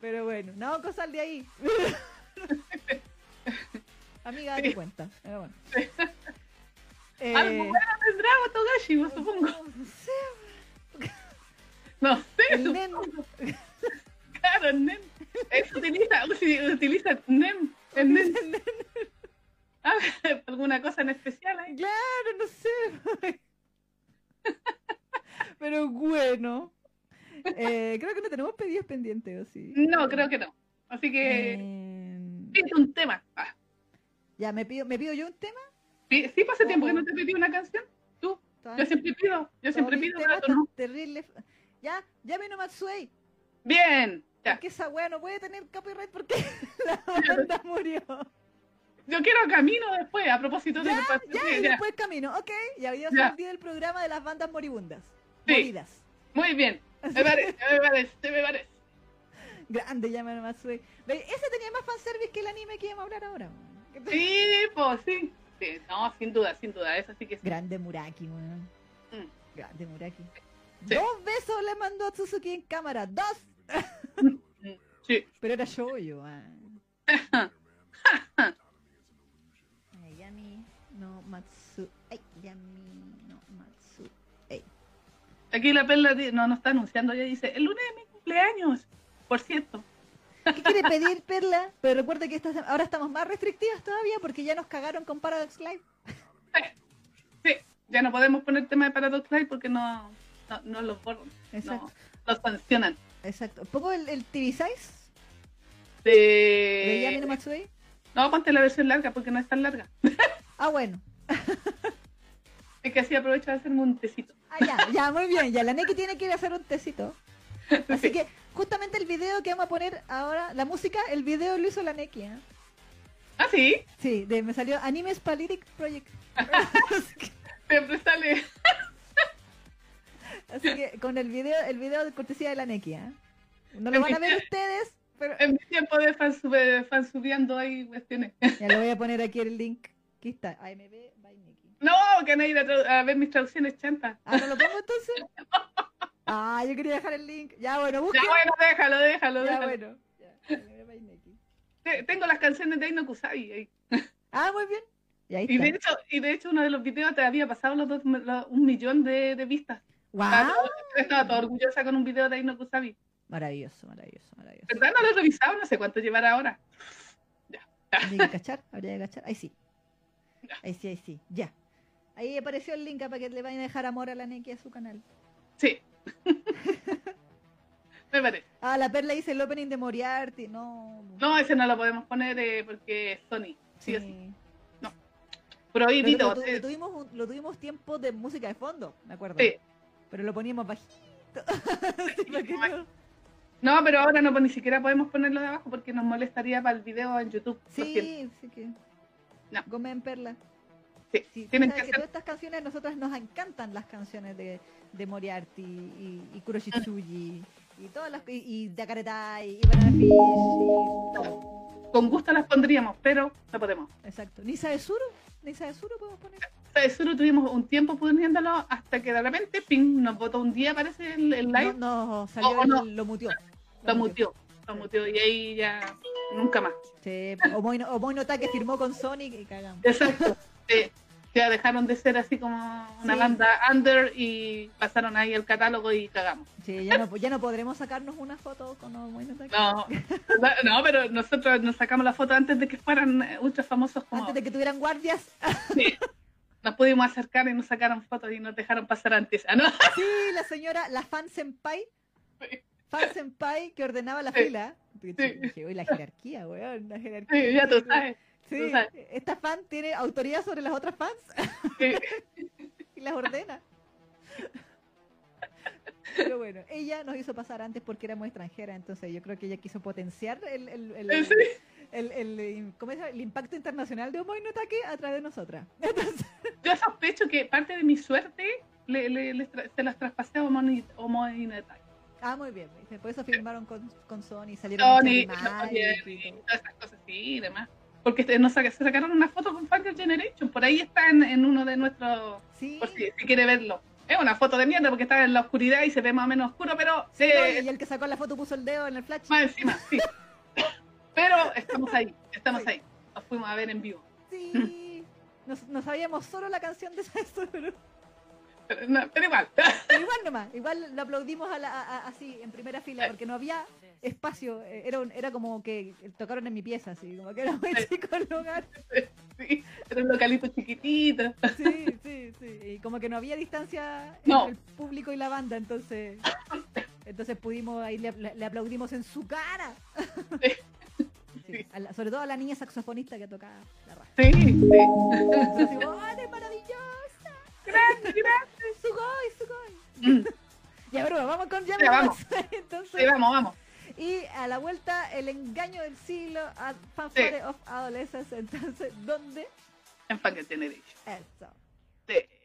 Pero bueno, no cosas de ahí. Amiga, date Sí. cuenta. Pero bueno. Algo Eh, bueno tendrá Togashi, pues, supongo. no sé, No sé, el nen. Claro, el. Eso utiliza, utiliza NEM. El NEM. Ah, ¿Alguna cosa en especial ahí? Claro, no sé. Pero bueno. Eh, creo que no tenemos pedidos pendientes, ¿o sí? No, creo que no. Así que, Eh, un tema. Ah, ya, ¿me pido, ¿me pido yo un tema? sí, sí, hace tiempo que no te pedí una canción. Tú, yo siempre pido, yo siempre pido, no. tan terribles. Ya, llame no Matsuei. Bien, ya. Porque esa wea no puede tener copyright porque la banda murió. Yo quiero camino después, a propósito de Ya, Ya, y ya. después camino. Ok, ya había Ya. salido el programa de las bandas moribundas. Moridas. Muy bien, me parece, me parece, me parece. Grande, Matsui. Ve, Ese tenía más fanservice que el anime que íbamos a hablar ahora. Sí, pues sí. sí. No, sin duda, sin duda, eso sí que sí. Grande Muraki, weón. Mm. Grande Muraki. Sí. Dos besos le mandó a Suzuki en cámara. Dos. Mm, Sí. Pero era yo, yo. Ay, Yami no Matsu. Ay, Yami. Aquí la perla no, no está anunciando, ya dice, el lunes es mi cumpleaños, por cierto. ¿Qué quiere pedir, Perla? Pero recuerda que esta sem- ahora estamos más restrictivas todavía porque ya nos cagaron con Paradox Live. Sí, ya no podemos poner tema de Paradox Live porque no, no, no los borran, Exacto. no, los sancionan. Exacto. ¿Pongo el, el TV size de De... Matsui? No, ponte la versión larga porque no es tan larga. Ah, bueno. Es que así aprovecho de hacerme un tecito. Ah, ya, ya, muy bien. Ya, la Neki tiene que ir a hacer un tecito. Así que justamente el video que vamos a poner ahora, la música, el video lo hizo la Neki. ¿eh? Ah, sí, Sí, de, me salió Animes Palyric Project. siempre sale. así que con el video, el video de cortesía de la Neki. ¿eh? No lo En van a ver ustedes, pero En mi tiempo de fan, sube- fan subiendo ahí cuestiones. ya le voy a poner aquí el link. Aquí está, AMB. No, que a ir a, ver mis traducciones chantas. Ah, ¿no lo pongo entonces? Ah, yo quería dejar el link. Ya, bueno, Ya busquen. bueno, déjalo, déjalo, Ya, déjalo. bueno. Ya, Tengo las canciones de Aino Kusai ahí. Ah, muy bien. Y ahí Y de hecho, y de hecho uno de los videos te había pasado los dos, los- un millón de, de vistas. ¡Guau! Estaba, todo- estaba toda orgullosa con un video de Aino Kusabi. Maravilloso, maravilloso, maravilloso. ¿Verdad? No lo he revisado, no sé cuánto llevará ahora. Habría que cachar, habría que cachar. Ahí sí. Ya. Ahí sí, ahí sí. Ya. Ahí apareció el link para que le vayan a dejar amor a la Neki a su canal. Sí. Me parece. Ah, la perla dice el opening de Moriarty. No. No, ese no lo podemos poner eh, porque es Sony. Sí, o sí. sí. Pero Prohibido. lo, sí. lo tuvimos, un- lo tuvimos tiempo de música de fondo, me acuerdo. Sí. Pero lo poníamos bajito. Sí, no- No, pero ahora no pues, ni siquiera podemos ponerlo de abajo porque nos molestaría para el video en YouTube. lo. Sí, sí que. No. Gomen perla. Tú tienen que que hacer. todas estas canciones, nosotras nos encantan las canciones de, de Moriarty y, y Kuroshitsuji y todas las y, y Yakaretai y Banana Fish y todo. Con gusto las pondríamos, pero no podemos. Exacto. Nisa de Suru, Nisa de Suru podemos poner. Lo tuvimos un tiempo poniéndolo hasta que de repente, ping, nos votó un día, parece, el, el live, No, no, salió O- o no. el- lo mutió. lo mutió, lo mutió, y ahí ya nunca más. Sí, o Moy, o Moy Nota que firmó con Sonic y cagamos. Exacto. Sí, ya dejaron de ser así como una Sí. banda under y pasaron ahí el catálogo y cagamos. Sí, ya no, ya no podremos sacarnos una foto con Moy Nota. No, no, pero nosotros nos sacamos la foto antes de que fueran ultra famosos como Antes de que tuvieran guardias. Sí. Nos pudimos acercar y nos sacaron fotos y nos dejaron pasar antes. ¿ah, no? Sí, la señora, la fan senpai. Sí. Fan senpai que ordenaba la Sí. fila. Dije, "Uy, la jerarquía, weón, la jerarquía. Sí, ya tú sabes. Sí, esta fan tiene autoridad sobre las otras fans y las ordena. Pero bueno, ella nos hizo pasar antes porque éramos extranjeras, entonces yo creo que ella quiso potenciar el, el, el, sí. el, impacto internacional de Homo Inotake a través de nosotras. Entonces, Yo sospecho que parte de mi suerte le, le- se las traspasé a Homo Homo Inotake. ah, muy bien, por eso firmaron con, con Sony, salieron Sony, Sony, y todas esas cosas sí y demás. Porque nos saca- se sacaron una foto con Fangirl Generation, por ahí está en, en uno de nuestros, Sí, por si, si quiere verlo. Es una foto de mierda porque está en la oscuridad y se ve más o menos oscuro, pero sí, eh, y el que sacó la foto puso el dedo en el flash. más encima, sí. Pero estamos ahí, estamos ahí. Nos fuimos a ver en vivo. Sí, no, no sabíamos solo la canción de eso, pero, Pero, no, pero igual. pero igual nomás, igual lo aplaudimos a la- a- a- así en primera fila porque no había espacio, eh, era, un- era como que tocaron en mi pieza, así, como que era muy chico el lugar. Sí, era un localito chiquitito. Sí, sí, sí. Y como que no había distancia No. entre el público y la banda, entonces entonces pudimos ahí le, le aplaudimos en su cara. Sí, la- sobre todo a la niña saxofonista que tocaba la raja. Sí, sí. Así, ¡Oh, eres maravillosa! Grande, grande. ¡Sugoi, sugoi! Mm, Ya, pero vamos con Ya, Yami vamos. Box. Entonces, Sí, vamos, vamos. Y a la vuelta, el engaño del siglo, a Fanfare of Adolescence. Entonces, ¿dónde? En Generation. Eso. Sí.